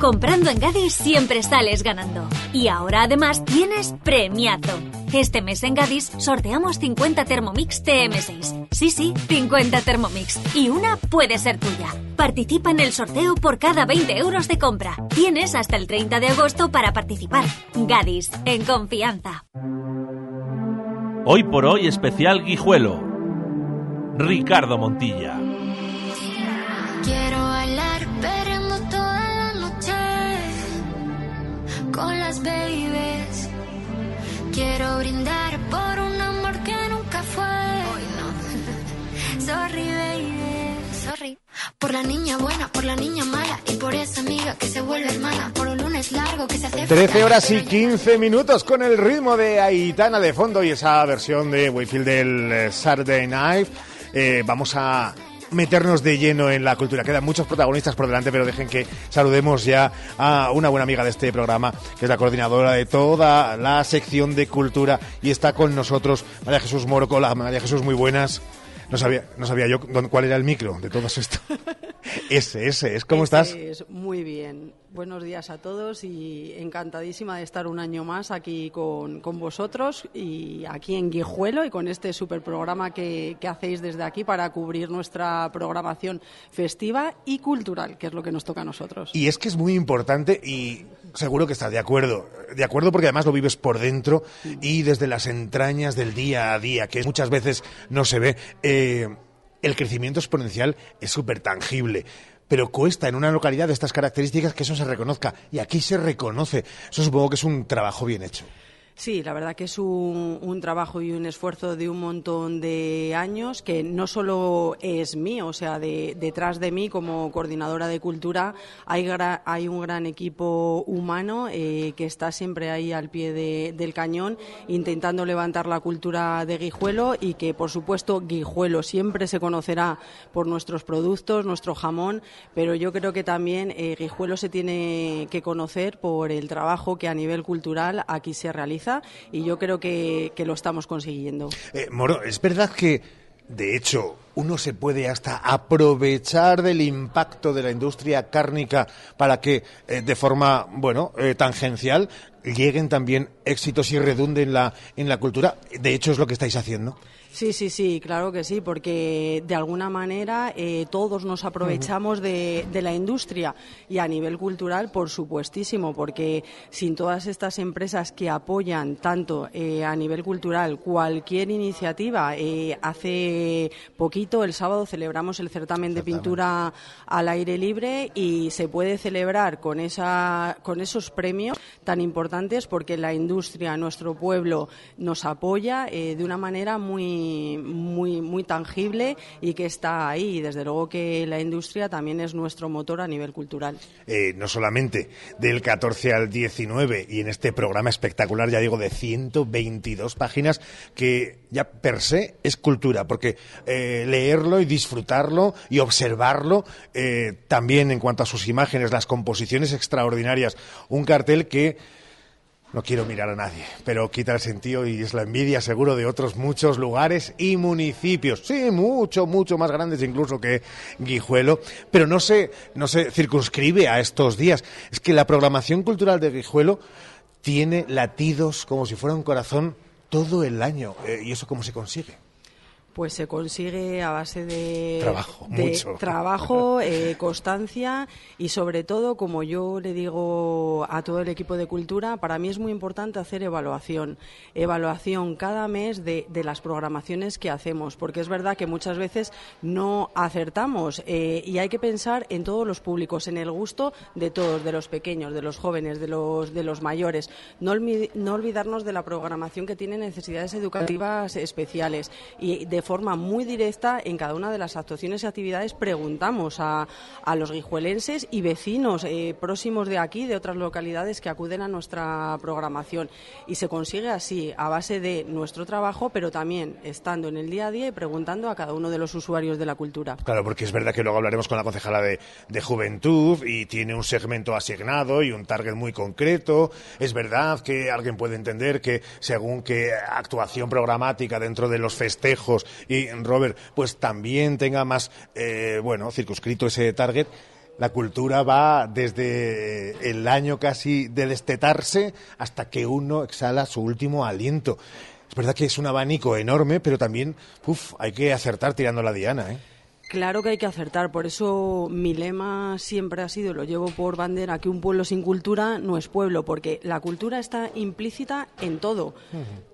Comprando en Gadis siempre sales ganando. Y ahora además tienes premiazo. Este mes en Gadis sorteamos 50 Thermomix TM6. Sí, sí, 50 Thermomix. Y una puede ser tuya. Participa en el sorteo por cada 20 euros de compra. Tienes hasta el 30 de agosto para participar. Gadis, en confianza. Hoy por hoy especial Guijuelo. Ricardo Montilla. Con las babies. Quiero brindar por un amor que nunca fue. Hoy no. Sorry, baby. Sorry. Por la niña buena, por la niña mala y por esa amiga que se vuelve hermana. Por un lunes largo que se hace 13 horas y 15 minutos con el ritmo de Aitana de fondo y esa versión de Wayfield del eh, Saturday Night. Eh, vamos a meternos de lleno en la cultura. Quedan muchos protagonistas por delante, pero dejen que saludemos ya a una buena amiga de este programa, que es la coordinadora de toda la sección de cultura y está con nosotros María Jesús Moro. Hola, María Jesús, muy buenas. No sabía, no sabía yo dónde- cuál era el micro de todos esto. ese, ese, es. ¿Cómo estás? Es, muy bien. Buenos días a todos y encantadísima de estar un año más aquí con, con vosotros y aquí en Guijuelo y con este super programa que, que hacéis desde aquí para cubrir nuestra programación festiva y cultural, que es lo que nos toca a nosotros. Y es que es muy importante y seguro que estás de acuerdo. De acuerdo porque además lo vives por dentro y desde las entrañas del día a día, que muchas veces no se ve. Eh, el crecimiento exponencial es súper tangible. Pero cuesta en una localidad de estas características que eso se reconozca. Y aquí se reconoce. Eso supongo que es un trabajo bien hecho. Sí, la verdad que es un, trabajo y un esfuerzo de un montón de años que no solo es mío, o sea, de- detrás de mí como coordinadora de cultura hay, gra- hay un gran equipo humano eh, que está siempre ahí al pie de- del cañón intentando levantar la cultura de Guijuelo y que, por supuesto, Guijuelo siempre se conocerá por nuestros productos, nuestro jamón, pero yo creo que también eh, Guijuelo se tiene que conocer por el trabajo que a nivel cultural aquí se realiza y yo creo que, que lo estamos consiguiendo. Eh, Moro, es verdad que, de hecho, uno se puede hasta aprovechar del impacto de la industria cárnica para que, eh, de forma, bueno, eh, tangencial, lleguen también éxitos y redunden en la, en la cultura. De hecho, es lo que estáis haciendo. Sí, sí, sí, claro que sí, porque de alguna manera eh, todos nos aprovechamos de, de la industria y a nivel cultural, por supuestísimo, porque sin todas estas empresas que apoyan tanto eh, a nivel cultural cualquier iniciativa, eh, hace poquito, el sábado, celebramos el certamen de pintura al aire libre y se puede celebrar con, esa, con esos premios tan importantes porque la industria, nuestro pueblo, nos apoya eh, de una manera muy, muy, muy tangible y que está ahí. Y desde luego que la industria también es nuestro motor a nivel cultural. Eh, no solamente del 14 al 19 y en este programa espectacular, ya digo, de 122 páginas, que ya per se es cultura, porque eh, leerlo y disfrutarlo y observarlo, eh, también en cuanto a sus imágenes, las composiciones extraordinarias, un cartel que No quiero mirar a nadie, pero quita el sentido y es la envidia seguro de otros muchos lugares y municipios. Sí, mucho, mucho más grandes incluso que Guijuelo, pero no se, no se circunscribe a estos días. Es que la programación cultural de Guijuelo tiene latidos como si fuera un corazón todo el año. Eh, ¿Y eso cómo se consigue? Pues se consigue a base de Trabajo, de mucho. trabajo, eh, constancia y sobre todo, como yo le digo a todo el equipo de cultura, para mí es muy importante hacer evaluación, evaluación cada mes de, de las programaciones que hacemos, porque es verdad que muchas veces no acertamos eh, y hay que pensar en todos los públicos, en el gusto de todos, de los pequeños, de los jóvenes, de los de los mayores, no, no olvidarnos de la programación que tiene necesidades educativas especiales y de forma muy directa en cada una de las actuaciones y actividades preguntamos a, a los guijuelenses y vecinos eh, próximos de aquí, de otras localidades que acuden a nuestra programación. Y se consigue así, a base de nuestro trabajo, pero también estando en el día a día y preguntando a cada uno de los usuarios de la cultura. Claro, porque es verdad que luego hablaremos con la concejala de, de Juventud y tiene un segmento asignado y un target muy concreto. Es verdad que alguien puede entender que según qué actuación programática dentro de los festejos y Robert, pues también tenga más, eh, bueno, circunscrito ese target. La cultura va desde el año casi de destetarse hasta que uno exhala su último aliento. Es verdad que es un abanico enorme, pero también uf, hay que acertar tirando la diana. ¿eh? Claro que hay que acertar, por eso mi lema siempre ha sido, lo llevo por bandera, que un pueblo sin cultura no es pueblo, porque la cultura está implícita en todo.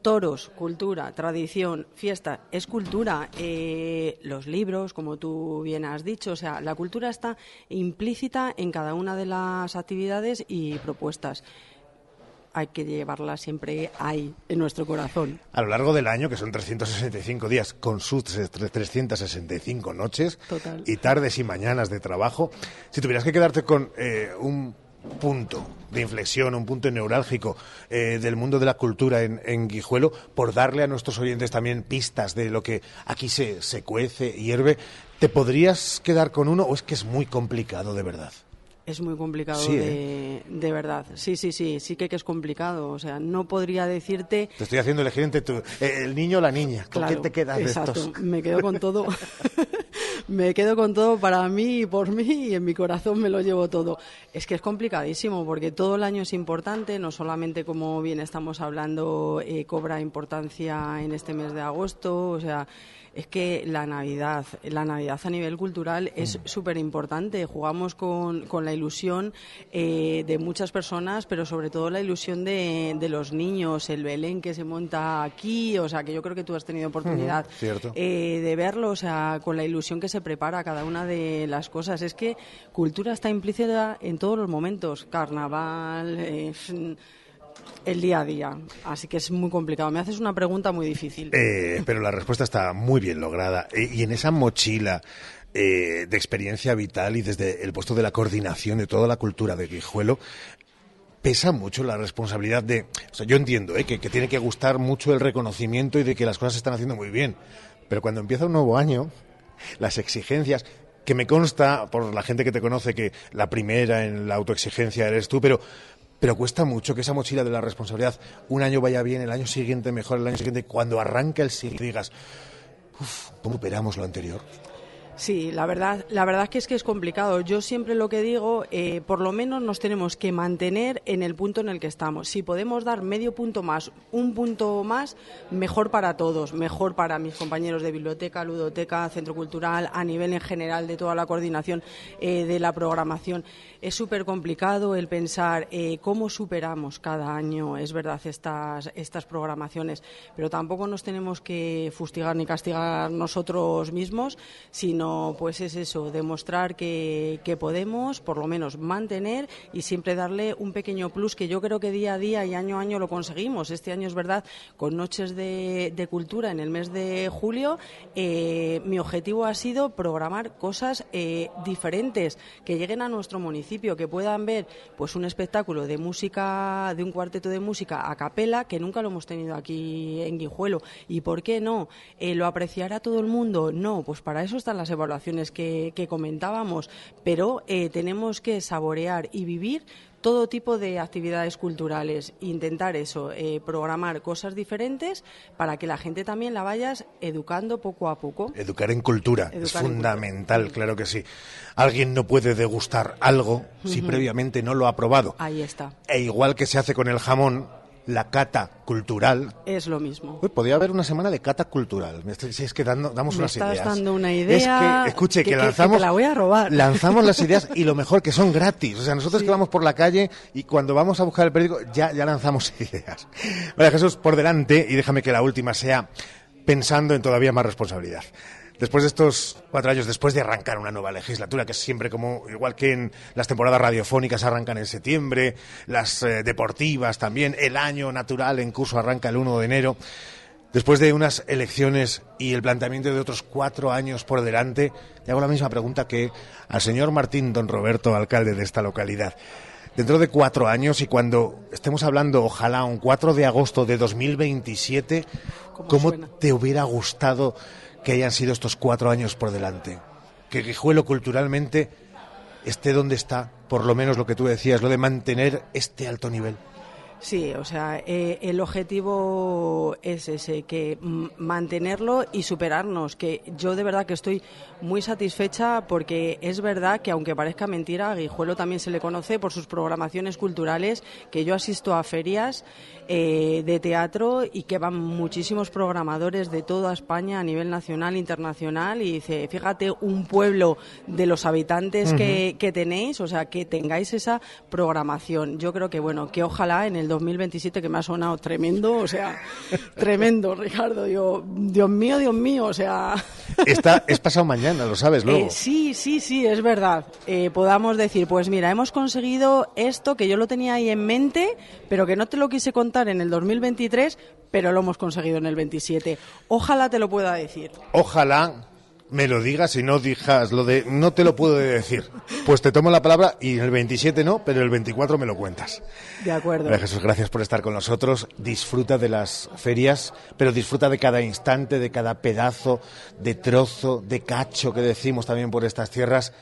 Toros, cultura, tradición, fiesta, es cultura. Eh, los libros, como tú bien has dicho, o sea, la cultura está implícita en cada una de las actividades y propuestas. Hay que llevarla siempre ahí, en nuestro corazón. A lo largo del año, que son 365 días, con sus 365 noches Total. y tardes y mañanas de trabajo, si tuvieras que quedarte con eh, un punto de inflexión, un punto neurálgico eh, del mundo de la cultura en, en Guijuelo, por darle a nuestros oyentes también pistas de lo que aquí se, se cuece, hierve, ¿te podrías quedar con uno o es que es muy complicado de verdad? Es muy complicado, Sí, de, de verdad. Sí, sí, sí, sí que, que es complicado. O sea, no podría decirte... Te estoy haciendo elegir entre tu- eh, el niño o la niña. ¿Con Claro, qué te quedas de estos? Me quedo con todo. me quedo con todo para mí y por mí y en mi corazón me lo llevo todo. Es que es complicadísimo porque todo el año es importante, no solamente como bien estamos hablando eh, cobra importancia en este mes de agosto, o sea, es que la Navidad, la Navidad a nivel cultural es súper importante. Jugamos con, con la ilusión eh, de muchas personas, pero sobre todo la ilusión de, de los niños, el Belén que se monta aquí, o sea, que yo creo que tú has tenido oportunidad eh, de verlo, o sea, con la ilusión que se prepara cada una de las cosas. Es que cultura está implícita en todos los momentos, carnaval, eh, el día a día. Así que es muy complicado. Me haces una pregunta muy difícil. Eh, pero la respuesta está muy bien lograda. Eh, y en esa mochila eh, de experiencia vital y desde el puesto de la coordinación de toda la cultura de Guijuelo, pesa mucho la responsabilidad de... O sea, yo entiendo eh, que, que tiene que gustar mucho el reconocimiento y de que las cosas se están haciendo muy bien. Pero cuando empieza un nuevo año, las exigencias que me consta por la gente que te conoce que la primera en la autoexigencia eres tú, pero pero cuesta mucho que esa mochila de la responsabilidad un año vaya bien, el año siguiente mejor, el año siguiente cuando arranca el siguiente digas, uff, ¿cómo superamos lo anterior? Sí, la verdad, la verdad que es que es complicado. Yo siempre lo que digo, eh, por lo menos nos tenemos que mantener en el punto en el que estamos. Si podemos dar medio punto más, un punto más, mejor para todos, mejor para mis compañeros de biblioteca, ludoteca, centro cultural, a nivel en general de toda la coordinación eh, de la programación. Es súper complicado el pensar eh, cómo superamos cada año, es verdad, estas, estas programaciones, pero tampoco nos tenemos que fustigar ni castigar nosotros mismos, sino pues es eso, demostrar que, podemos por lo menos mantener y siempre darle un pequeño plus que yo creo que día a día y año a año lo conseguimos. Este año es verdad, con Noches de, de Cultura en el mes de julio, eh, mi objetivo ha sido programar cosas eh, diferentes que lleguen a nuestro municipio, que puedan ver pues un espectáculo de música, de un cuarteto de música a capela, que nunca lo hemos tenido aquí en Guijuelo. ¿Y por qué no? Eh, ¿Lo apreciará todo el mundo? No, pues para eso están las evaluaciones que, que comentábamos, pero eh, tenemos que saborear y vivir todo tipo de actividades culturales, intentar eso, eh, programar cosas diferentes para que la gente también la vayas educando poco a poco. Educar en cultura Educar es en fundamental, claro que sí. Alguien no puede degustar algo si previamente no lo ha probado. Ahí está, E igual que se hace con el jamón, la cata cultural. es lo mismo. Uy, podría haber una semana de cata cultural. Si es que dando- damos Me unas estás ideas. dando una Es idea que, escuche, que, que- que- que lanzamos. te la voy a robar. Lanzamos las ideas y lo mejor que son gratis. O sea, nosotros que vamos por la calle y cuando vamos a buscar el periódico ya, ya lanzamos ideas. María Jesús, por delante, y déjame que la última sea pensando en todavía más responsabilidad. Después de estos cuatro años, después de arrancar una nueva legislatura, que es siempre como, igual que en las temporadas radiofónicas arrancan en septiembre, las eh, deportivas también, el año natural en curso arranca el 1 de enero. Después de unas elecciones y el planteamiento de otros cuatro años por delante, le hago la misma pregunta que al señor Martín Don Roberto, alcalde de esta localidad. Dentro de cuatro años y cuando estemos hablando, ojalá, un 4 de agosto de 2027, ¿cómo, te hubiera gustado que hayan sido estos cuatro años por delante? Que Guijuelo culturalmente esté donde está, por lo menos lo que tú decías, lo de mantener este alto nivel. Sí, o sea, eh, el objetivo es ese, que mantenerlo y superarnos, que yo de verdad que estoy muy satisfecha porque es verdad que aunque parezca mentira, a Guijuelo también se le conoce por sus programaciones culturales, que yo asisto a ferias eh, de teatro y que van muchísimos programadores de toda España a nivel nacional, internacional y dice, fíjate, un pueblo de los habitantes que, que tenéis, o sea, que tengáis esa programación. Yo creo que, bueno, que ojalá en el 2027, que me ha sonado tremendo, o sea, tremendo, Ricardo, yo, Dios mío, Dios mío, o sea... Está, es pasado mañana, lo sabes luego. Eh, sí, sí, sí, es verdad. Eh, podamos decir, pues mira, hemos conseguido esto que yo lo tenía ahí en mente, pero que no te lo quise contar en el 2023, pero lo hemos conseguido en el 27. Ojalá te lo pueda decir. Ojalá me lo digas y no digas lo de no te lo puedo decir. Pues te tomo la palabra y el 27 no, pero el 24 me lo cuentas. De acuerdo. María Jesús, gracias por estar con nosotros. Disfruta de las ferias, pero disfruta de cada instante, de cada pedazo, de trozo, de cacho que decimos también por estas tierras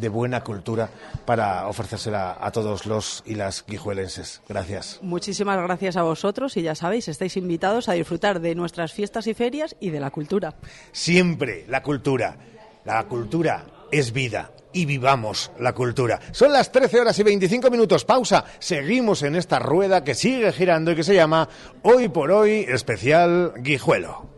de buena cultura para ofrecérsela a todos los y las guijuelenses. Gracias. Muchísimas gracias a vosotros y ya sabéis, estáis invitados a disfrutar de nuestras fiestas y ferias y de la cultura. Siempre la cultura. La cultura es vida y vivamos la cultura. Son las 13 horas y 25 minutos. Pausa. Seguimos en esta rueda que sigue girando y que se llama Hoy por Hoy Especial Guijuelo.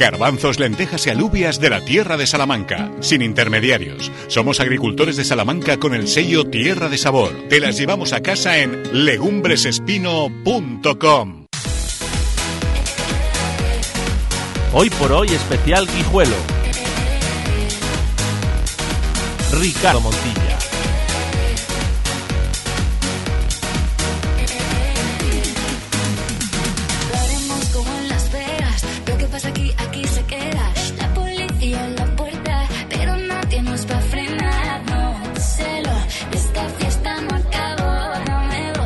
Garbanzos, lentejas y alubias de la tierra de Salamanca, sin intermediarios. Somos agricultores de Salamanca con el sello Tierra de Sabor. Te las llevamos a casa en legumbresespino.com. Hoy por hoy especial Guijuelo. Ricardo Montilla.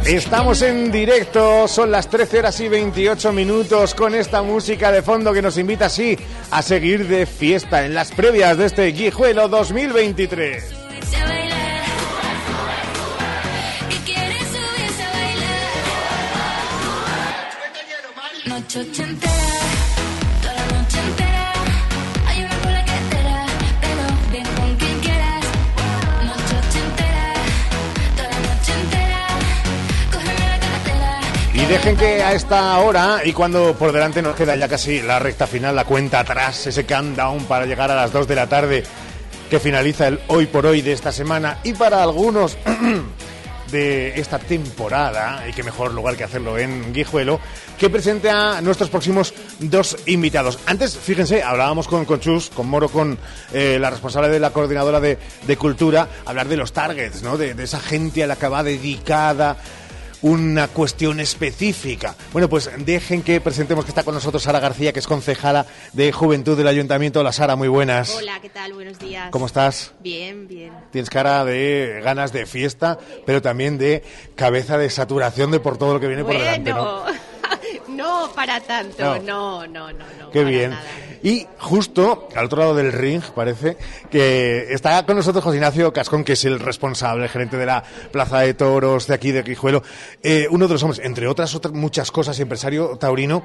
Estamos. En directo, son las 13 horas y 28 minutos con esta música de fondo que nos invita así a seguir de fiesta en las previas de este Guijuelo 2023. subirse Y dejen que a esta hora, y cuando por delante nos queda ya casi la recta final, la cuenta atrás, ese countdown para llegar a las 2 de la tarde, que finaliza el hoy por hoy de esta semana, y para algunos de esta temporada, y qué mejor lugar que hacerlo en Guijuelo, que presente a nuestros próximos dos invitados. Antes, fíjense, hablábamos con, con Chus, con Moro, con eh, la responsable de la coordinadora de, de cultura, hablar de los targets, ¿no? De, de esa gente a la que va dedicada una cuestión específica. Bueno, pues dejen que presentemos que está con nosotros Sara García, que es concejala de Juventud del Ayuntamiento. Hola Sara, muy buenas. Hola, ¿qué tal? Buenos días. ¿Cómo estás? Bien, bien. Tienes cara de ganas de fiesta, pero también de cabeza de saturación de por todo lo que viene por delante, ¿no? No para tanto, No. no, no, no, no. Qué bien. nada. Y justo al otro lado del ring, parece, que está con nosotros José Ignacio Cascón, que es el responsable, el gerente de la Plaza de Toros de aquí de Guijuelo. Eh, uno de los hombres, entre otras, otras muchas cosas, empresario taurino.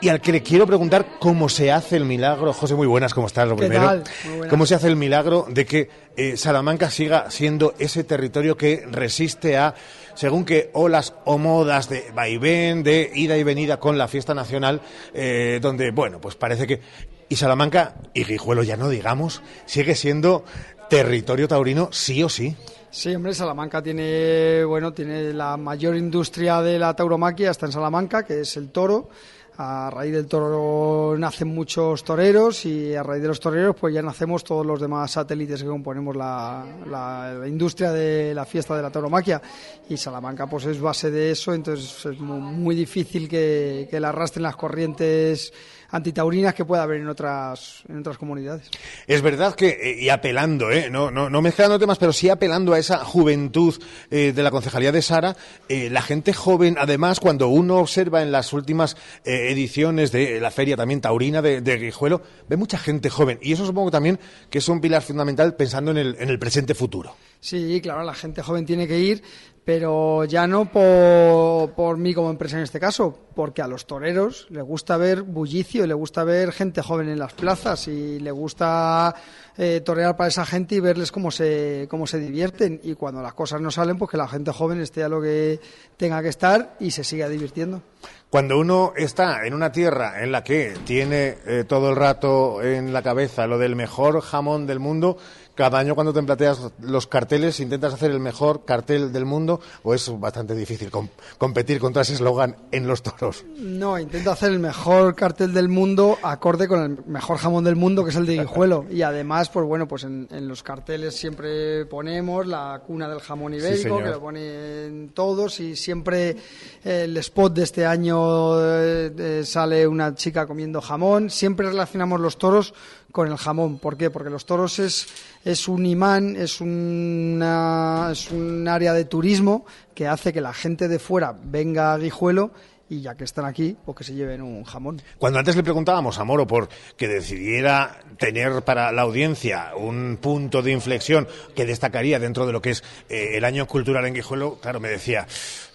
Y al que le quiero preguntar cómo se hace el milagro, José, muy buenas, ¿cómo estás? Lo ¿Qué primero. tal? Muy buenas. ¿Cómo se hace el milagro de que eh, Salamanca siga siendo ese territorio que resiste a, según que olas o modas de vaivén, de ida y venida con la fiesta nacional, eh, donde, bueno, pues parece que. Y Salamanca, y Guijuelo ya no digamos, sigue siendo territorio taurino sí o sí. Sí, hombre, Salamanca tiene, bueno, tiene la mayor industria de la tauromaquia, está en Salamanca, que es el toro. A raíz del toro nacen muchos toreros y a raíz de los toreros pues ya nacemos todos los demás satélites que componemos la, la- industria de la fiesta de la tauromaquia. Y Salamanca pues es base de eso, entonces es mu- muy, difícil que, que la arrastren las corrientes antitaurinas que pueda haber en otras, en otras comunidades. Es verdad que, eh, y apelando, ¿eh? no, no, no mezclando temas, pero sí apelando a esa juventud eh, de la concejalía de Sara, eh, la gente joven, además, cuando uno observa en las últimas ediciones de la feria también taurina de, de Guijuelo, ve mucha gente joven. Y eso supongo también que es un pilar fundamental pensando en el, en el presente futuro. Sí, claro, la gente joven tiene que ir, pero ya no por, por mí como empresa en este caso, porque a los toreros les gusta ver bullicio, le gusta ver gente joven en las plazas y le gusta eh, torear para esa gente y verles cómo se, cómo se divierten. Y cuando las cosas no salen, pues que la gente joven esté a lo que tenga que estar y se siga divirtiendo. Cuando uno está en una tierra en la que tiene eh, todo el rato en la cabeza lo del mejor jamón del mundo, cada año cuando te planteas los carteles, intentas hacer el mejor cartel del mundo o es bastante difícil com- competir contra ese eslogan en los toros. No, intento hacer el mejor cartel del mundo acorde con el mejor jamón del mundo, que es el de Guijuelo. Y además, pues bueno, pues en, en los carteles siempre ponemos la cuna del jamón ibérico, que lo ponen todos, y siempre eh, el spot de este año eh, eh, sale una chica comiendo jamón. Siempre relacionamos los toros con el jamón. ¿Por qué? Porque los toros es, es un imán, es, una, es un área de turismo que hace que la gente de fuera venga a Guijuelo y ya que están aquí, pues que se lleven un jamón. Cuando antes le preguntábamos a Moro por que decidiera tener para la audiencia un punto de inflexión que destacaría dentro de lo que es eh, el año cultural en Guijuelo, claro, me decía,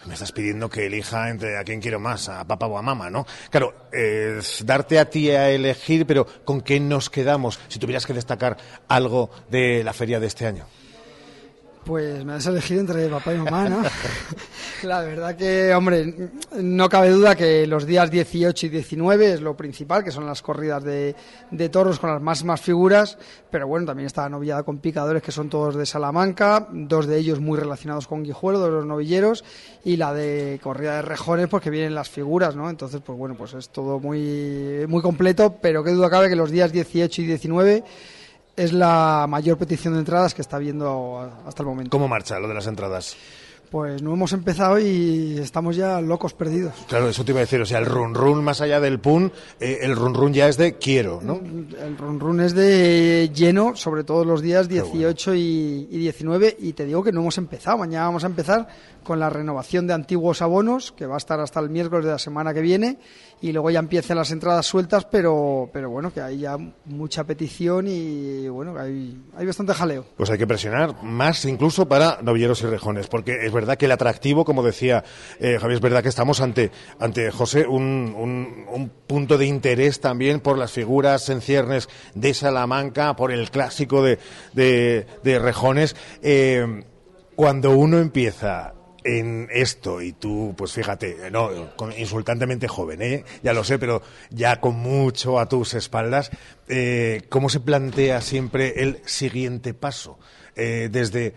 me estás pidiendo que elija entre a quién quiero más, a papá o a mamá, ¿no? Claro, eh, darte a ti a elegir, pero ¿con qué nos quedamos si tuvieras que destacar algo de la feria de este año? Pues me has elegido entre papá y mamá, ¿no? La verdad que, hombre, no cabe duda que los días 18 y 19 es lo principal, que son las corridas de, de toros con las máximas figuras, pero bueno, también está la noviada con picadores, que son todos de Salamanca, dos de ellos muy relacionados con Guijuelo, de los novilleros, y la de corrida de rejones, porque vienen las figuras, ¿no? Entonces, pues bueno, pues es todo muy, muy completo, pero qué duda cabe que los días 18 y 19 es la mayor petición de entradas que está viendo hasta el momento. ¿Cómo marcha lo de las entradas? Pues no hemos empezado y estamos ya locos perdidos. Claro, eso te iba a decir, o sea, el run run más allá del pun, eh, el run run ya es de quiero, ¿no? El run run es de lleno, sobre todo los días 18 y, y 19, y te digo que no hemos empezado, mañana vamos a empezar con la renovación de antiguos abonos, que va a estar hasta el miércoles de la semana que viene, y luego ya empiezan las entradas sueltas, pero, pero bueno, que hay ya mucha petición y bueno, hay, hay bastante jaleo. Pues hay que presionar más incluso para novilleros y rejones, porque es verdad que el atractivo, como decía eh, Javier, es verdad que estamos ante, ante José, un, un, un punto de interés también por las figuras en ciernes de Salamanca, por el clásico de, de, de rejones. Eh, cuando uno empieza en esto y tú, pues fíjate, no, insultantemente joven, ¿eh? ya lo sé, pero ya con mucho a tus espaldas, eh, ¿cómo se plantea siempre el siguiente paso? Eh, desde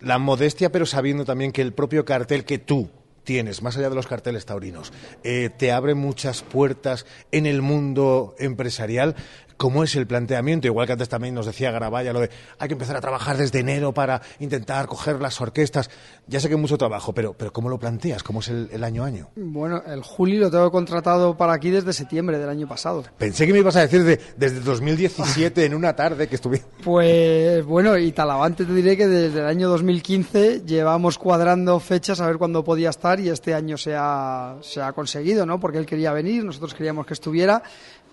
la modestia, pero sabiendo también que el propio cartel que tú tienes, más allá de los carteles taurinos, eh, te abre muchas puertas en el mundo empresarial. ¿Cómo es el planteamiento? Igual que antes también nos decía Garabaya lo de hay que empezar a trabajar desde enero para intentar coger las orquestas. Ya sé que hay mucho trabajo, pero, pero ¿cómo lo planteas? ¿Cómo es el, el año a año? Bueno, el Juli lo tengo contratado para aquí desde septiembre del año pasado. Pensé que me ibas a decir de- desde 2017 en una tarde que estuve. Pues bueno, y Talavante te diré que desde el año 2015 llevamos cuadrando fechas a ver cuándo podía estar y este año se ha, se ha conseguido, ¿no? Porque él quería venir, nosotros queríamos que estuviera,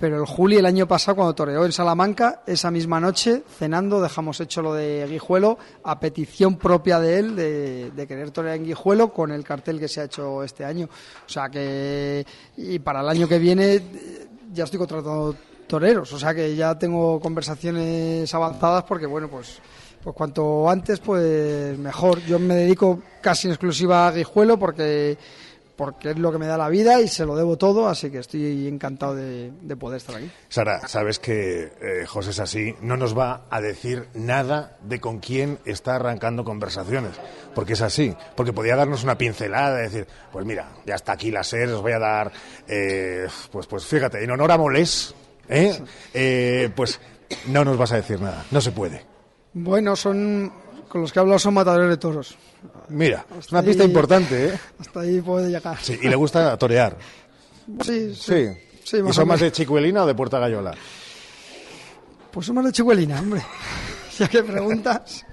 pero el Juli el año pasado cuando toreó en Salamanca, esa misma noche, cenando, dejamos hecho lo de Guijuelo a petición propia de él de, de querer torear en Guijuelo con el cartel que se ha hecho este año. O sea que, y para el año que viene ya estoy contratando toreros, o sea que ya tengo conversaciones avanzadas porque bueno, pues pues cuanto antes pues mejor. Yo me dedico casi en exclusiva a Guijuelo porque porque es lo que me da la vida y se lo debo todo, así que estoy encantado de, de poder estar aquí. Sara, sabes que eh, José es así, no nos va a decir nada de con quién está arrancando conversaciones, porque es así, porque podía darnos una pincelada, decir, pues mira, ya está aquí la SER, os voy a dar, eh, pues, pues fíjate, en honor a Molés, ¿eh? Eh, pues no nos vas a decir nada, no se puede. Bueno, son con los que he hablado son matadores de toros. Mira, es una pista ahí- importante, ¿eh? Hasta ahí puede llegar. Sí, y le gusta torear. Sí, sí. Sí. Sí, ¿Y son más de Chicuelina o de Puerta Gallola? Pues son más de Chihuelina, hombre. ya que preguntas.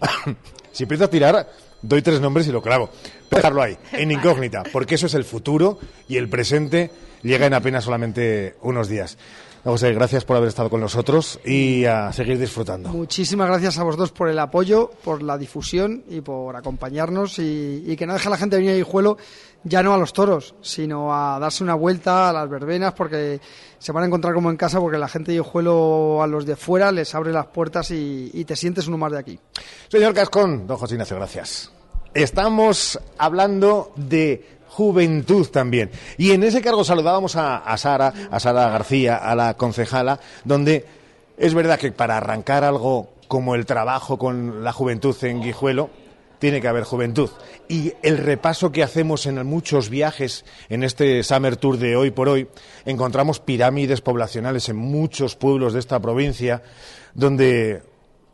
Si empiezo a tirar, doy tres nombres y lo clavo. Dejarlo ahí, en incógnita, porque eso es el futuro y el presente llega en apenas solamente unos días. José, gracias por haber estado con nosotros y a seguir disfrutando. Muchísimas gracias a vosotros por el apoyo, por la difusión y por acompañarnos y, y que no deje a la gente venir a Guijuelo ya no a los toros, sino a darse una vuelta a las verbenas porque se van a encontrar como en casa porque la gente de Guijuelo a los de fuera les abre las puertas y, y te sientes uno más de aquí. Señor Cascón, don José Ignacio, gracias. Estamos hablando de juventud también. Y en ese cargo saludábamos a, a Sara, a Sara García, a la concejala, donde es verdad que para arrancar algo como el trabajo con la juventud en Guijuelo, tiene que haber juventud. Y el repaso que hacemos en muchos viajes en este Summer Tour de hoy por hoy, encontramos pirámides poblacionales en muchos pueblos de esta provincia, donde,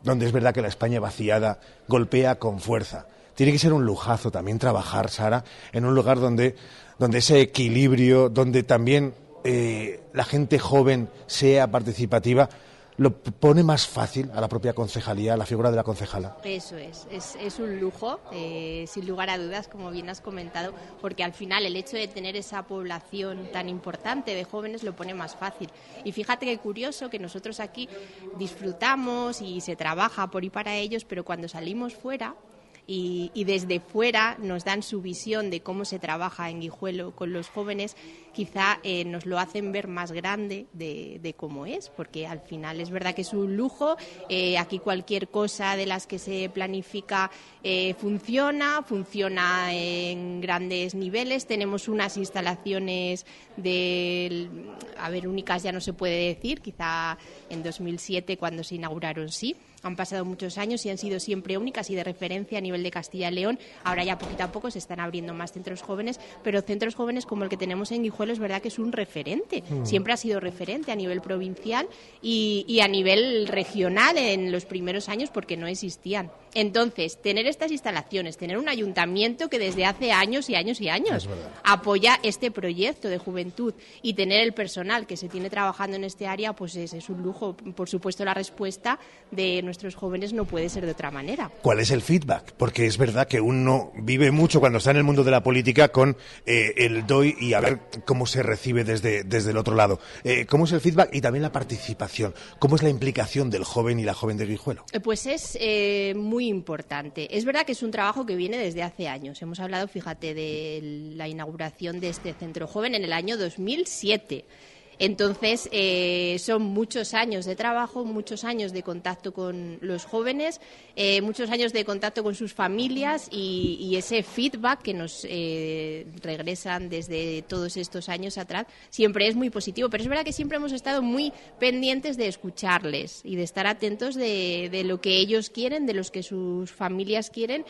donde es verdad que la España vaciada golpea con fuerza. Tiene que ser un lujazo también trabajar, Sara, en un lugar donde, donde ese equilibrio, donde también eh, la gente joven sea participativa, lo pone más fácil a la propia concejalía, a la figura de la concejala. Eso es, es, es un lujo, eh, sin lugar a dudas, como bien has comentado, porque al final el hecho de tener esa población tan importante de jóvenes lo pone más fácil. Y fíjate qué curioso que nosotros aquí disfrutamos y se trabaja por y para ellos, pero cuando salimos fuera y, y desde fuera nos dan su visión de cómo se trabaja en Guijuelo con los jóvenes, quizá eh, nos lo hacen ver más grande de, de cómo es, porque al final es verdad que es un lujo, eh, aquí cualquier cosa de las que se planifica eh, funciona, funciona en grandes niveles, tenemos unas instalaciones de, a ver, únicas ya no se puede decir, quizá en 2007 cuando se inauguraron sí, han pasado muchos años y han sido siempre únicas y de referencia a nivel de Castilla y León. Ahora ya poquito a poco se están abriendo más centros jóvenes, pero centros jóvenes como el que tenemos en Guijuelo es verdad que es un referente. Mm. Siempre ha sido referente a nivel provincial y, y a nivel regional en los primeros años porque no existían. Entonces, tener estas instalaciones, tener un ayuntamiento que desde hace años y años y años apoya este proyecto de juventud y tener el personal que se tiene trabajando en este área, pues es, es un lujo. Por supuesto, la respuesta de nuestros jóvenes no puede ser de otra manera. ¿Cuál es el feedback? Porque es verdad que uno vive mucho cuando está en el mundo de la política con eh, el doy y a ver cómo se recibe desde, desde el otro lado. Eh, ¿Cómo es el feedback y también la participación? ¿Cómo es la implicación del joven y la joven de Guijuelo? Eh, Pues es eh, muy importante. Es verdad que es un trabajo que viene desde hace años. Hemos hablado, fíjate, de la inauguración de este centro joven en el año 2007. Entonces, eh, son muchos años de trabajo, muchos años de contacto con los jóvenes, eh, muchos años de contacto con sus familias y, ese feedback que nos eh, regresan desde todos estos años atrás siempre es muy positivo. Pero es verdad que siempre hemos estado muy pendientes de escucharles y de estar atentos de, de lo que ellos quieren, de los que sus familias quieren.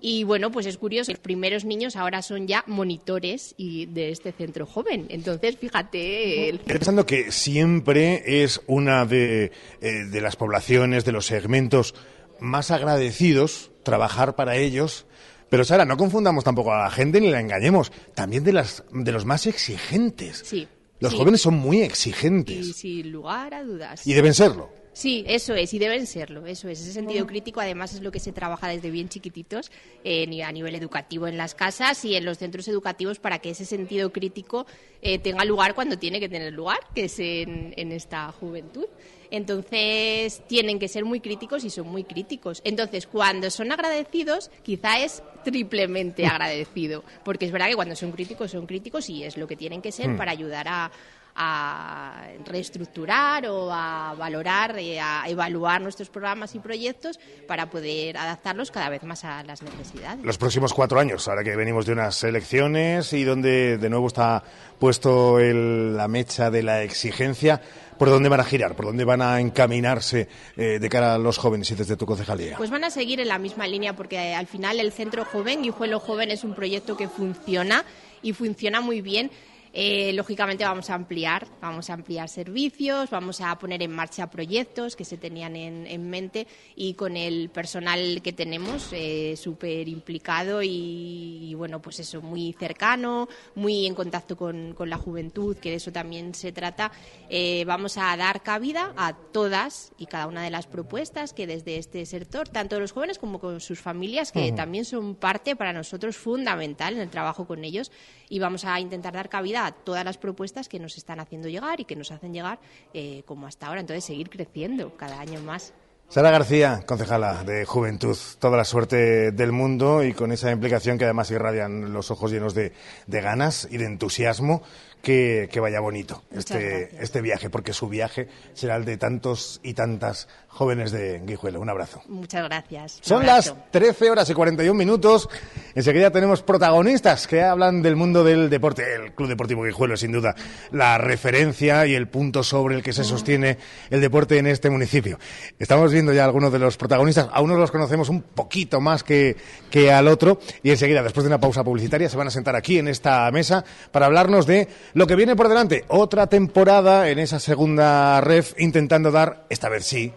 Y bueno, pues es curioso, los primeros niños ahora son ya monitores y de este centro joven. Entonces, fíjate, el Estoy pensando que siempre es una de, eh, de las poblaciones, de los segmentos más agradecidos trabajar para ellos. Pero Sara, no confundamos tampoco a la gente ni la engañemos. También de, las, de los más exigentes. Sí. Los sí. jóvenes son muy exigentes. Y sin lugar a dudas. Y deben serlo. Sí, eso es, y deben serlo, eso es. Ese sentido crítico, además, es lo que se trabaja desde bien chiquititos eh, a nivel educativo en las casas y en los centros educativos para que ese sentido crítico eh, tenga lugar cuando tiene que tener lugar, que es en, en esta juventud. Entonces, tienen que ser muy críticos y son muy críticos. Entonces, cuando son agradecidos, quizá es triplemente agradecido, porque es verdad que cuando son críticos, son críticos y es lo que tienen que ser Hmm. para ayudar a, a reestructurar o a valorar, a evaluar nuestros programas y proyectos para poder adaptarlos cada vez más a las necesidades. Los próximos cuatro años, ahora que venimos de unas elecciones y donde de nuevo está puesto el- la mecha de la exigencia, ¿por dónde van a girar? ¿Por dónde van a encaminarse eh, de cara a los jóvenes y desde tu concejalía? Pues van a seguir en la misma línea porque eh, al final el Centro Joven, Guijuelo Joven, es un proyecto que funciona y funciona muy bien. Eh, lógicamente vamos a ampliar, vamos a ampliar servicios, vamos a poner en marcha proyectos que se tenían en, en mente y con el personal que tenemos eh, súper implicado y, y, bueno, pues eso, muy cercano, muy en contacto con, con la juventud, que de eso también se trata, eh, vamos a dar cabida a todas y cada una de las propuestas que desde este sector, tanto los jóvenes como con sus familias, que también son parte para nosotros fundamental en el trabajo con ellos y vamos a intentar dar cabida a todas las propuestas que nos están haciendo llegar y que nos hacen llegar eh, como hasta ahora. Entonces, seguir creciendo cada año más. Sara García, concejala de Juventud, toda la suerte del mundo y con esa implicación que además irradian los ojos llenos de, de ganas y de entusiasmo, que, que vaya bonito este, este viaje, porque su viaje será el de tantos y tantas jóvenes de Guijuelo. Un abrazo. Muchas gracias. Son las 13 horas y 41 minutos. Enseguida tenemos protagonistas que hablan del mundo del deporte. El Club Deportivo Guijuelo es sin duda la referencia y el punto sobre el que se sostiene el deporte en este municipio. Estamos viendo ya algunos de los protagonistas. A unos los conocemos un poquito más que, que al otro. Y enseguida, después de una pausa publicitaria, se van a sentar aquí en esta mesa para hablarnos de lo que viene por delante. Otra temporada en esa segunda ref intentando dar, esta vez sí,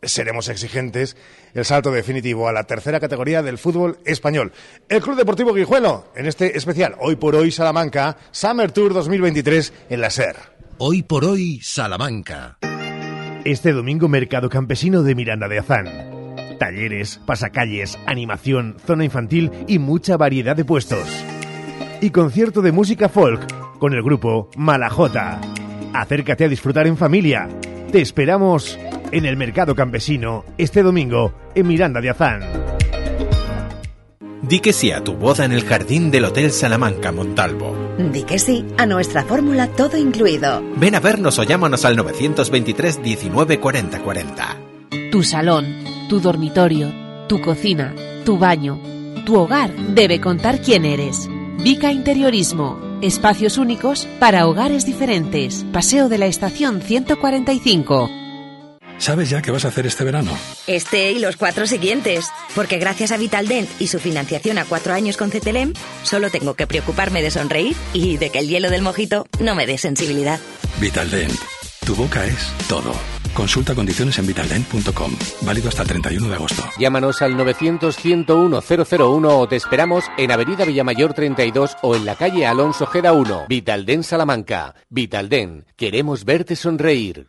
seremos exigentes, el salto definitivo a la tercera categoría del fútbol español. El Club Deportivo Guijuelo, en este especial Hoy por Hoy Salamanca, Summer Tour 2023 en la SER. Hoy por hoy Salamanca. Este domingo Mercado Campesino de Miranda de Azán. Talleres, pasacalles, animación, zona infantil y mucha variedad de puestos. Y concierto de música folk con el grupo Malajota. Acércate a disfrutar en familia. Te esperamos en el Mercado Campesino este domingo en Miranda de Azán. Di que sí a tu boda en el jardín del Hotel Salamanca Montalvo. Di que sí a nuestra fórmula todo incluido. Ven a vernos o llámanos al 923 19 40 40. Tu salón, tu dormitorio, tu cocina, tu baño, tu hogar debe contar quién eres. Vica Interiorismo. Espacios únicos para hogares diferentes. Paseo de la Estación 145. ¿Sabes ya qué vas a hacer este verano? Este y los cuatro siguientes. Porque gracias a Vitaldent y su financiación a cuatro años con CTLM, solo tengo que preocuparme de sonreír y de que el hielo del mojito no me dé sensibilidad. Vitaldent. Tu boca es todo. Consulta condiciones en vitaldent.com. Válido hasta el 31 de agosto. Llámanos al 900-101-001 o te esperamos en Avenida Villamayor 32 o en la calle Alonso Geda 1. Vitalden Salamanca. Vitalden. Queremos verte sonreír.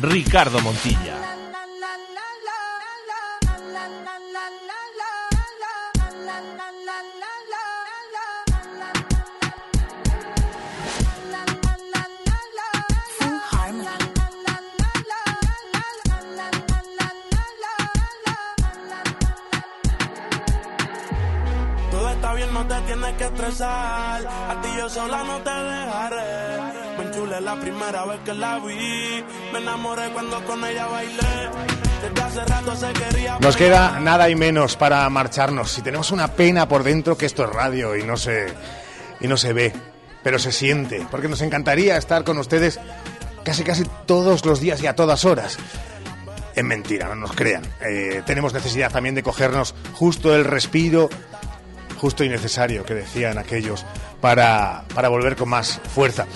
Ricardo Montilla. Todo está bien, no te tienes que estresar. A ti yo sola no te dejaré. Me enchulé la primera vez que la vi. Me enamoré cuando con ella bailé. Desde hace rato se quería. Nos queda nada y menos para marcharnos. Si tenemos una pena por dentro que esto es radio y no se y no se ve, pero se siente, porque nos encantaría estar con ustedes casi casi todos los días y a todas horas. Es mentira, no nos crean. Eh, tenemos necesidad también de cogernos justo el respiro justo y necesario que decían aquellos para, para volver con más fuerza.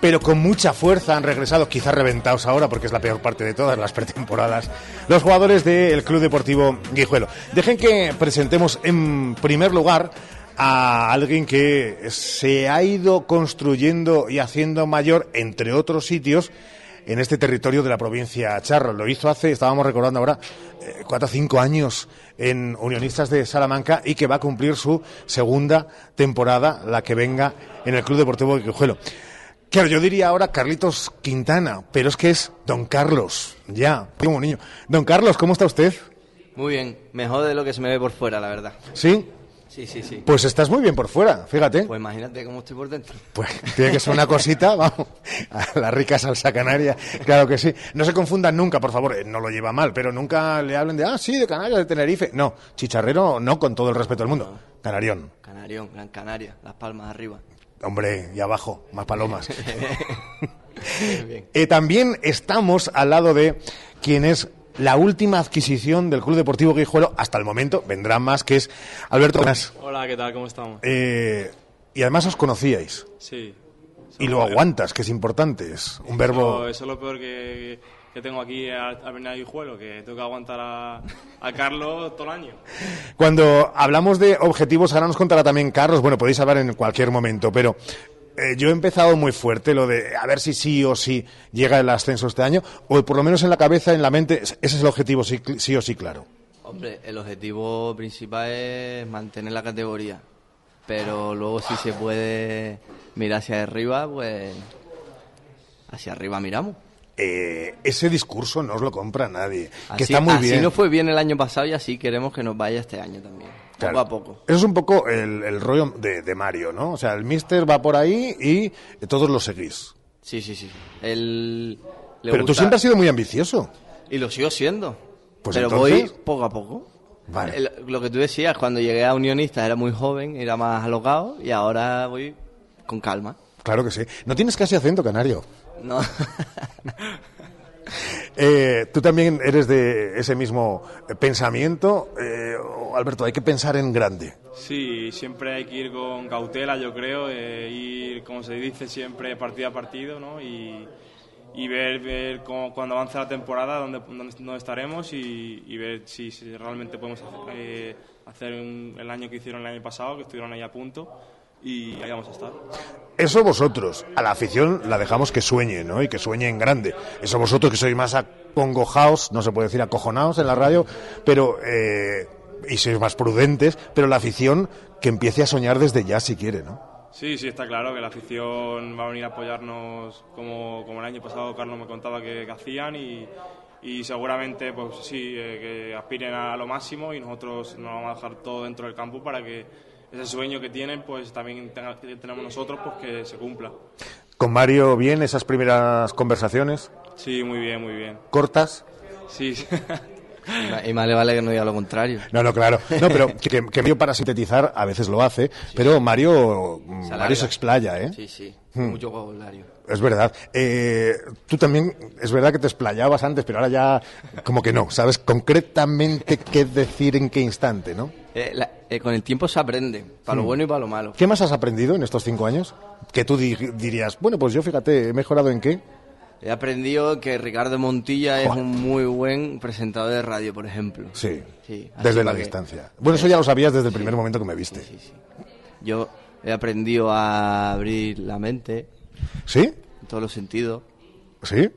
Pero con mucha fuerza han regresado, quizás reventados ahora, porque es la peor parte de todas las pretemporadas, los jugadores del Club Deportivo Guijuelo. Dejen que presentemos en primer lugar a alguien que se ha ido construyendo y haciendo mayor, entre otros sitios, en este territorio de la provincia Charro. Lo hizo hace, estábamos recordando ahora, eh, cuatro o cinco años en Unionistas de Salamanca y que va a cumplir su segunda temporada, la que venga en el Club Deportivo Guijuelo. Claro, yo diría ahora Carlitos Quintana, pero es que es Don Carlos, ya, como niño. Don Carlos, ¿cómo está usted? Muy bien, mejor de lo que se me ve por fuera, la verdad. ¿Sí? Sí, sí, sí. Pues estás muy bien por fuera, fíjate. Pues imagínate cómo estoy por dentro. Pues tiene que ser una cosita, vamos, a la rica salsa canaria, claro que sí. No se confundan nunca, por favor, eh, no lo lleva mal, pero nunca le hablen de, ah, sí, de Canarias, de Tenerife. No, chicharrero no, con todo el respeto del mundo. Canarión. Canarión, Gran Canaria, Las Palmas arriba. Hombre, y abajo, más palomas. Eh, también estamos al lado de quien es la última adquisición del Club Deportivo Guijuelo hasta el momento, vendrán más, que es Alberto. Hola, ¿qué tal? ¿Cómo estamos? Eh, y además os conocíais. Sí. Y lo aguantas, que es importante, es un verbo... No, eso es lo peor que, que tengo aquí a, a venir a Guijuelo, que tengo que aguantar a, a Carlos todo el año. Cuando hablamos de objetivos, ahora nos contará también Carlos, bueno, podéis hablar en cualquier momento, pero eh, yo he empezado muy fuerte lo de a ver si sí o sí llega el ascenso este año, o por lo menos en la cabeza, en la mente, ese es el objetivo sí, sí o sí claro. Hombre, el objetivo principal es mantener la categoría, pero luego si se puede mirar hacia arriba, pues hacia arriba miramos. Eh, ese discurso no os lo compra nadie, Así, que está muy así bien. nos fue bien el año pasado y así queremos que nos vaya este año también, Claro. poco a poco. Eso es un poco el, el rollo de, de Mario, ¿no? O sea, el Mister va por ahí y todos lo seguís. Sí, sí, sí. Le Pero tú gusta- siempre has sido muy ambicioso. Y lo sigo siendo. Pues pero entonces- voy poco a poco. Vale. El- lo que tú decías, cuando llegué a Unionistas era muy joven, era más alocado y ahora voy con calma. Claro que sí. No tienes casi acento canario. No. Eh, Tú también eres de ese mismo eh, pensamiento. Eh, Alberto, hay que pensar en grande. Sí, siempre hay que ir con cautela, yo creo, eh, ir, como se dice siempre, partido a partido, ¿no? Y, y ver, ver cómo- cuando avance la temporada dónde, dónde, dónde estaremos y, y ver si, si realmente podemos hacer, eh, hacer un- el año que hicieron el año pasado, que estuvieron ahí a punto y ahí vamos a estar. Eso vosotros, a la afición la dejamos que sueñe, ¿no? Y que sueñe en grande. Eso vosotros que sois más acongojaos, no se puede decir acojonaos en la radio, pero eh, y sois más prudentes, pero la afición que empiece a soñar desde ya si quiere, ¿no? Sí, sí, está claro que la afición va a venir a apoyarnos como, como el año pasado Carlos me contaba que, que hacían y, y seguramente pues sí, eh, que aspiren a lo máximo y nosotros nos vamos a dejar todo dentro del campo para que ese sueño que tienen pues también tenga- que tenemos nosotros pues que se cumpla. Con Mario, bien, esas primeras conversaciones, Sí, muy bien, muy bien. cortas. Sí. Y más le vale que no diga lo contrario. No, no, claro. No, pero que, que Mario para sintetizar a veces lo hace, pero Mario, Se Mario se explaya, ¿eh? Sí, sí. Hmm. Mucho vocabulario. Es verdad. Eh, tú también, es verdad que te explayabas antes, pero ahora ya como que no. ¿Sabes concretamente qué decir en qué instante, no? Eh, la- eh, con el tiempo se aprende, para lo Hmm. bueno y para lo malo. ¿Qué más has aprendido en estos cinco años? Que tú di- dirías, bueno, pues yo fíjate, he mejorado en qué. He aprendido que Ricardo Montilla es un muy buen presentador de radio, por ejemplo. Sí. Sí, Desde la que- distancia. Bueno, eso ya lo sabías desde el primer momento que me viste. Yo he aprendido a abrir la mente. ¿Sí? En todos los sentidos. ¿Sí?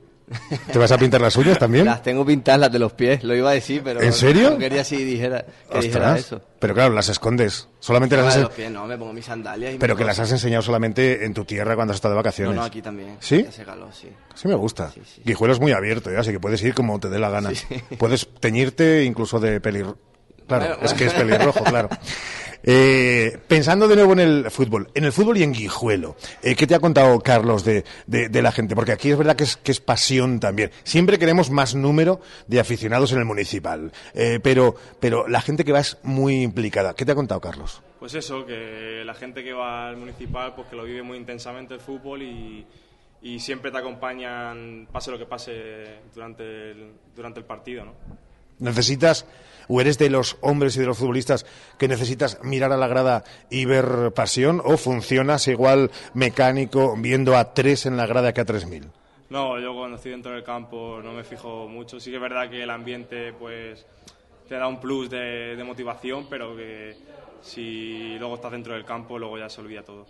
¿Te vas a pintar las uñas también? Las tengo pintadas las de los pies, lo iba a decir, pero ¿En serio? no quería si dijera, que dijera eso. Pero claro, las escondes. Solamente No, las de has... los pies no, me pongo mis sandalias y Pero me que las has enseñado solamente en tu tierra cuando has estado de vacaciones. No, no, aquí también. ¿Sí? Hace calor, sí. Sí me gusta. Guijuelo es muy abierto, ¿eh? así que puedes ir como te dé la gana. Puedes teñirte incluso de pelirrojo. Claro, Bueno. es que es pelirrojo, claro. Eh, pensando de nuevo en el fútbol, en el fútbol y en Guijuelo, eh, ¿qué te ha contado Carlos de, de- de la gente? Porque aquí es verdad que es, que es pasión también. Siempre queremos más número de aficionados en el municipal, eh, pero, pero la gente que va es muy implicada. ¿Qué te ha contado Carlos? Pues eso, que la gente que va al municipal pues que lo vive muy intensamente el fútbol y, y siempre te acompañan, pase lo que pase durante el, durante el partido, ¿no? ¿Necesitas, o eres de los hombres y de los futbolistas que necesitas mirar a la grada y ver pasión, o funcionas igual mecánico viendo a tres en la grada que a tres mil? No, yo cuando estoy dentro del campo no me fijo mucho. Sí que es verdad que el ambiente pues te da un plus de, de motivación, pero que si luego estás dentro del campo luego ya se olvida todo.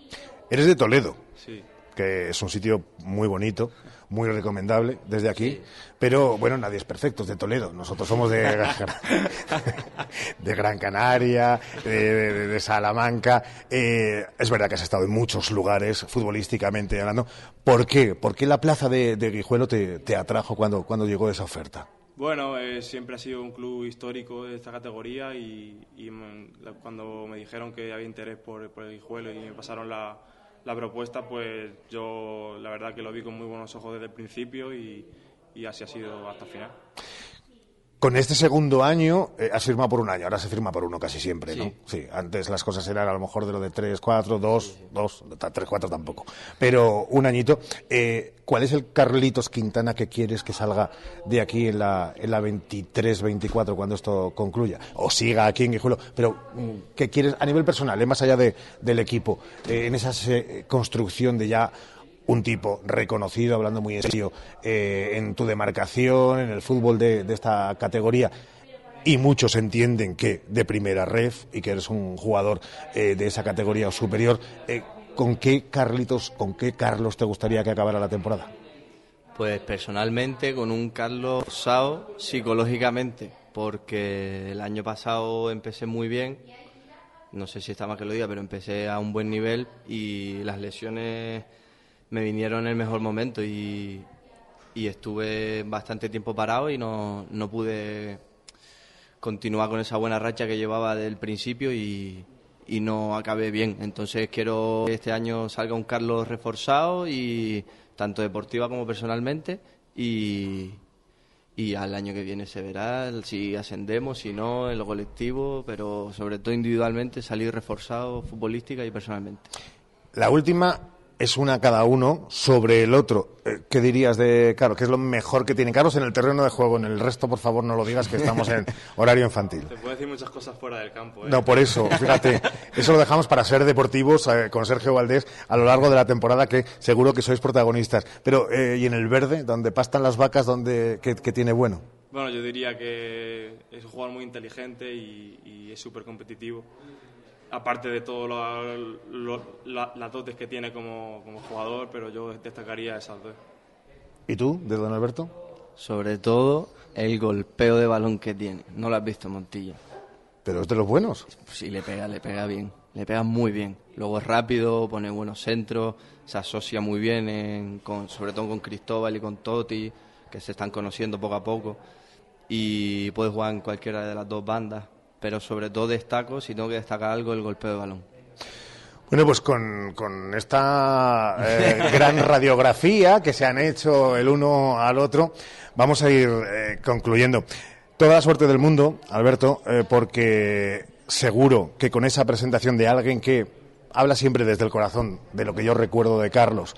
Eres de Toledo, Sí. que es un sitio muy bonito, muy recomendable desde aquí, pero bueno, nadie es perfecto, es de Toledo. Nosotros somos de, de Gran Canaria, de, de- de Salamanca. Eh, es verdad que has estado en muchos lugares, futbolísticamente hablando. ¿Por qué? ¿Por qué la plaza de, de Guijuelo te, te atrajo cuando, cuando llegó esa oferta? Bueno, eh, siempre ha sido un club histórico de esta categoría y, y, mm, la- cuando me dijeron que había interés por, por el Guijuelo y me pasaron la, la propuesta, pues yo la verdad que lo vi con muy buenos ojos desde el principio y, así ha sido hasta el final. Con este segundo año, eh, has firmado por un año, ahora se firma por uno casi siempre, ¿no? Sí. Antes las cosas eran a lo mejor de lo de tres, cuatro, dos, dos, tres, cuatro tampoco. Pero un añito. Eh, ¿Cuál es el Carlitos Quintana que quieres que salga de aquí en la, en la 23-24 cuando esto concluya? O siga aquí en Guijuelo. Pero, mm, ¿qué quieres a nivel personal, eh, más allá de, del equipo? eh, en esa construcción de ya un tipo reconocido, hablando muy en serio, eh, en tu demarcación, en el fútbol de, esta categoría. Y muchos entienden que de primera ref y que eres un jugador eh, de esa categoría o superior. Eh, ¿Con qué Carlitos, con qué Carlos te gustaría que acabara la temporada? Pues personalmente con un Carlos Sao psicológicamente, porque el año pasado empecé muy bien, no sé si está más que lo diga, pero empecé a un buen nivel y las lesiones me vinieron en el mejor momento y, y estuve bastante tiempo parado y no, no pude continuar con esa buena racha que llevaba del principio y, y no acabé bien. Entonces quiero que este año salga un Carlos reforzado y tanto deportiva como personalmente y, y al año que viene se verá si ascendemos, si no, en lo colectivo, pero sobre todo individualmente salir reforzado futbolística y personalmente. La última es una cada uno sobre el otro. Eh, ¿Qué dirías de Carlos? ¿Qué es lo mejor que tiene Carlos en el terreno de juego? En el resto, por favor, no lo digas, que estamos en horario infantil. Se puede decir muchas cosas fuera del campo. ¿eh? No, por eso, fíjate, eso lo dejamos para ser deportivos eh, con Sergio Valdés a lo largo de la temporada, que seguro que sois protagonistas. Pero, eh, ¿y en el verde, donde pastan las vacas, donde, qué, qué tiene bueno? Bueno, yo diría que es un jugador muy inteligente y, y es súper competitivo aparte de todas las dotes que tiene como, como, jugador, pero yo destacaría esas dos. ¿Y tú, de Don Alberto? Sobre todo el golpeo de balón que tiene. No lo has visto, Montilla. ¿Pero es de los buenos? Sí, le pega, le pega bien. Le pega muy bien. Luego es rápido, pone buenos centros, se asocia muy bien, con, sobre todo con Cristóbal y con Totti, que se están conociendo poco a poco. Y puede jugar en cualquiera de las dos bandas pero sobre todo destaco, si tengo que destacar algo, el golpeo de balón. Bueno, pues con, con esta eh, gran radiografía que se han hecho el uno al otro, vamos a ir eh, concluyendo. Toda la suerte del mundo, Alberto, eh, porque seguro que con esa presentación de alguien que habla siempre desde el corazón, de lo que yo recuerdo de Carlos,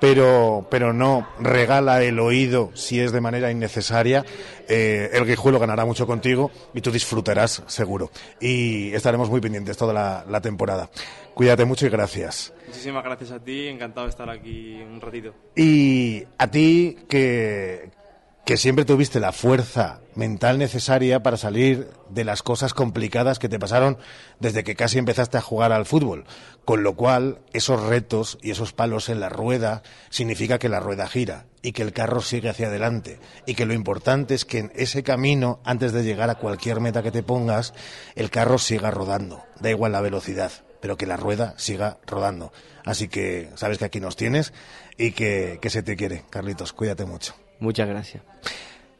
pero, pero no regala el oído si es de manera innecesaria. Eh, el guijuelo ganará mucho contigo y tú disfrutarás seguro. Y estaremos muy pendientes toda la, la temporada. Cuídate mucho y gracias. Muchísimas gracias a ti, encantado de estar aquí un ratito. Y a ti que, que siempre tuviste la fuerza mental necesaria para salir de las cosas complicadas que te pasaron desde que casi empezaste a jugar al fútbol. Con lo cual, esos retos y esos palos en la rueda significa que la rueda gira y que el carro sigue hacia adelante y que lo importante es que en ese camino, antes de llegar a cualquier meta que te pongas, el carro siga rodando. Da igual la velocidad, pero que la rueda siga rodando. Así que sabes que aquí nos tienes y que, que se te quiere. Carlitos, cuídate mucho. Muchas gracias.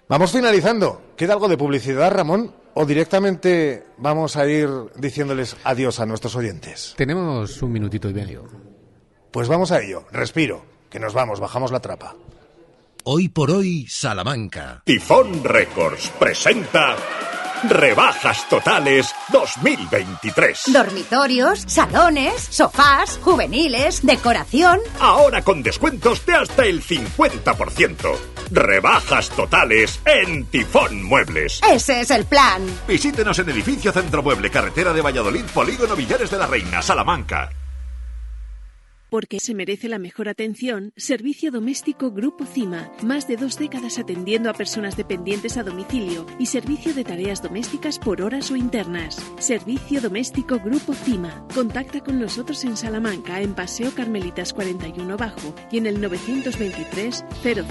Vamos finalizando. ¿Queda algo de publicidad, Ramón? ¿O directamente vamos a ir diciéndoles adiós a nuestros oyentes? Tenemos un minutito y medio. Pues vamos a ello. Respiro. Que nos vamos, bajamos la trapa. Hoy por hoy, Salamanca. Tifón Records presenta Rebajas totales 2023. Dormitorios, salones, sofás, juveniles, decoración. Ahora con descuentos de hasta el 50%. Rebajas totales en Tifón Muebles. Ese es el plan. Visítenos en Edificio Centro Mueble, Carretera de Valladolid, Polígono Villares de la Reina, Salamanca. Porque se merece la mejor atención, Servicio Doméstico Grupo CIMA. Más de dos décadas atendiendo a personas dependientes a domicilio y servicio de tareas domésticas por horas o internas. Servicio Doméstico Grupo CIMA. Contacta con nosotros en Salamanca, en Paseo Carmelitas 41 Bajo y en el 923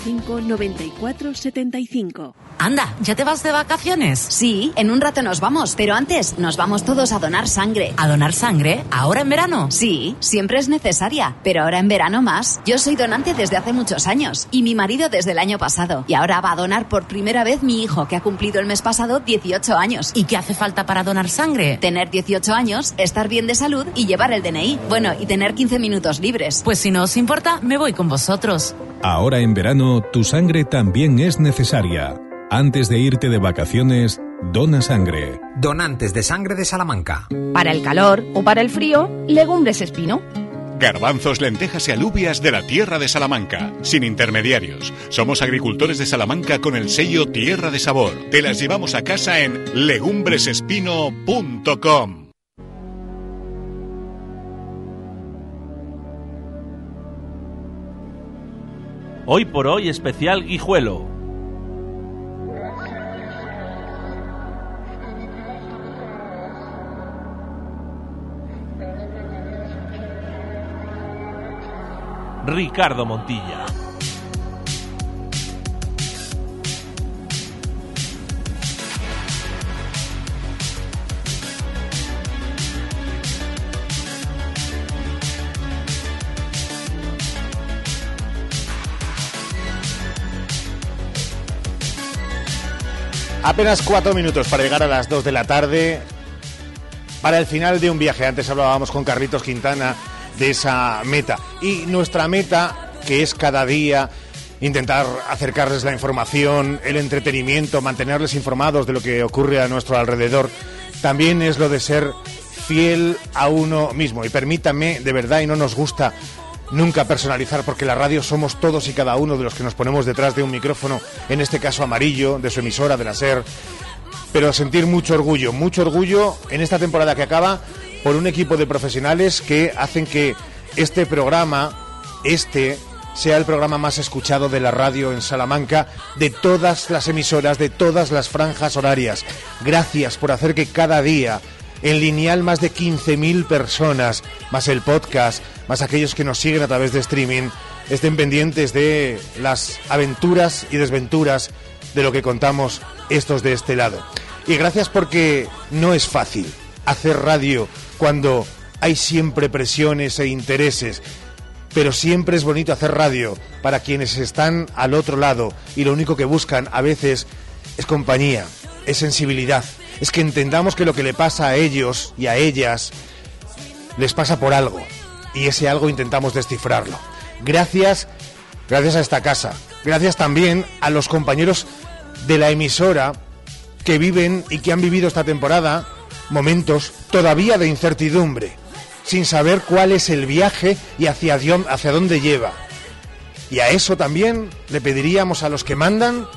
05 94 75. Anda, ¿ya te vas de vacaciones? Sí, en un rato nos vamos, pero antes nos vamos todos a donar sangre. ¿A donar sangre? ¿Ahora en verano? Sí, siempre es necesaria, pero ahora en verano más. Yo soy donante desde hace muchos años y mi marido desde el año pasado. Y ahora va a donar por primera vez mi hijo, que ha cumplido el mes pasado 18 años. ¿Y qué hace falta para donar sangre? Tener 18 años, estar bien de salud y llevar el DNI. Bueno, y tener 15 minutos libres. Pues si no os importa, me voy con vosotros. Ahora en verano, tu sangre también es necesaria. Antes de irte de vacaciones, dona sangre. Donantes de sangre de Salamanca. Para el calor o para el frío, legumbres espino. Garbanzos, lentejas y alubias de la tierra de Salamanca, sin intermediarios. Somos agricultores de Salamanca con el sello Tierra de Sabor. Te las llevamos a casa en legumbresespino.com. Hoy por hoy especial Guijuelo. Ricardo Montilla. Apenas cuatro minutos para llegar a las dos de la tarde. Para el final de un viaje. Antes hablábamos con Carlitos Quintana de esa meta. Y nuestra meta, que es cada día intentar acercarles la información, el entretenimiento, mantenerles informados de lo que ocurre a nuestro alrededor, también es lo de ser fiel a uno mismo. Y permítame, de verdad, y no nos gusta nunca personalizar, porque la radio somos todos y cada uno de los que nos ponemos detrás de un micrófono, en este caso amarillo, de su emisora, de la SER, pero sentir mucho orgullo, mucho orgullo en esta temporada que acaba por un equipo de profesionales que hacen que este programa, este, sea el programa más escuchado de la radio en Salamanca, de todas las emisoras, de todas las franjas horarias. Gracias por hacer que cada día en lineal más de 15.000 personas, más el podcast, más aquellos que nos siguen a través de streaming, estén pendientes de las aventuras y desventuras de lo que contamos estos de este lado. Y gracias porque no es fácil hacer radio cuando hay siempre presiones e intereses. Pero siempre es bonito hacer radio para quienes están al otro lado y lo único que buscan a veces es compañía, es sensibilidad, es que entendamos que lo que le pasa a ellos y a ellas les pasa por algo y ese algo intentamos descifrarlo. Gracias, gracias a esta casa, gracias también a los compañeros de la emisora que viven y que han vivido esta temporada momentos todavía de incertidumbre sin saber cuál es el viaje y hacia, hacia dónde lleva. Y a eso también le pediríamos a los que mandan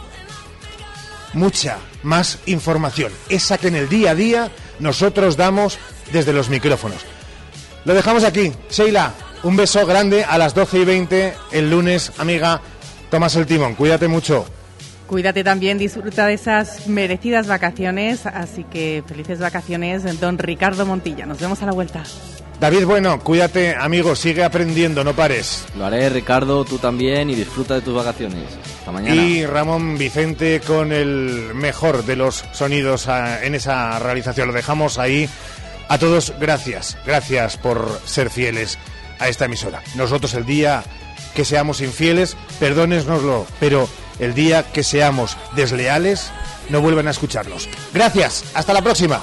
mucha más información, esa que en el día a día nosotros damos desde los micrófonos. Lo dejamos aquí. Sheila, un beso grande a las 12 y 20 el lunes, amiga. Tomas el timón, cuídate mucho. Cuídate también, disfruta de esas merecidas vacaciones, así que felices vacaciones, don Ricardo Montilla. Nos vemos a la vuelta. David Bueno, cuídate, amigo, sigue aprendiendo, no pares. Lo haré, Ricardo, tú también y disfruta de tus vacaciones. Hasta mañana. Y Ramón Vicente con el mejor de los sonidos ah, en esa realización. Lo dejamos ahí. A todos, gracias. Gracias por ser fieles a esta emisora. Nosotros el día que seamos infieles, perdónesnoslo, pero el día que seamos desleales, no vuelvan a escucharnos. Gracias, hasta la próxima.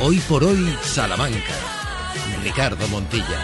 Hoy por hoy, Salamanca. Ricardo Montilla.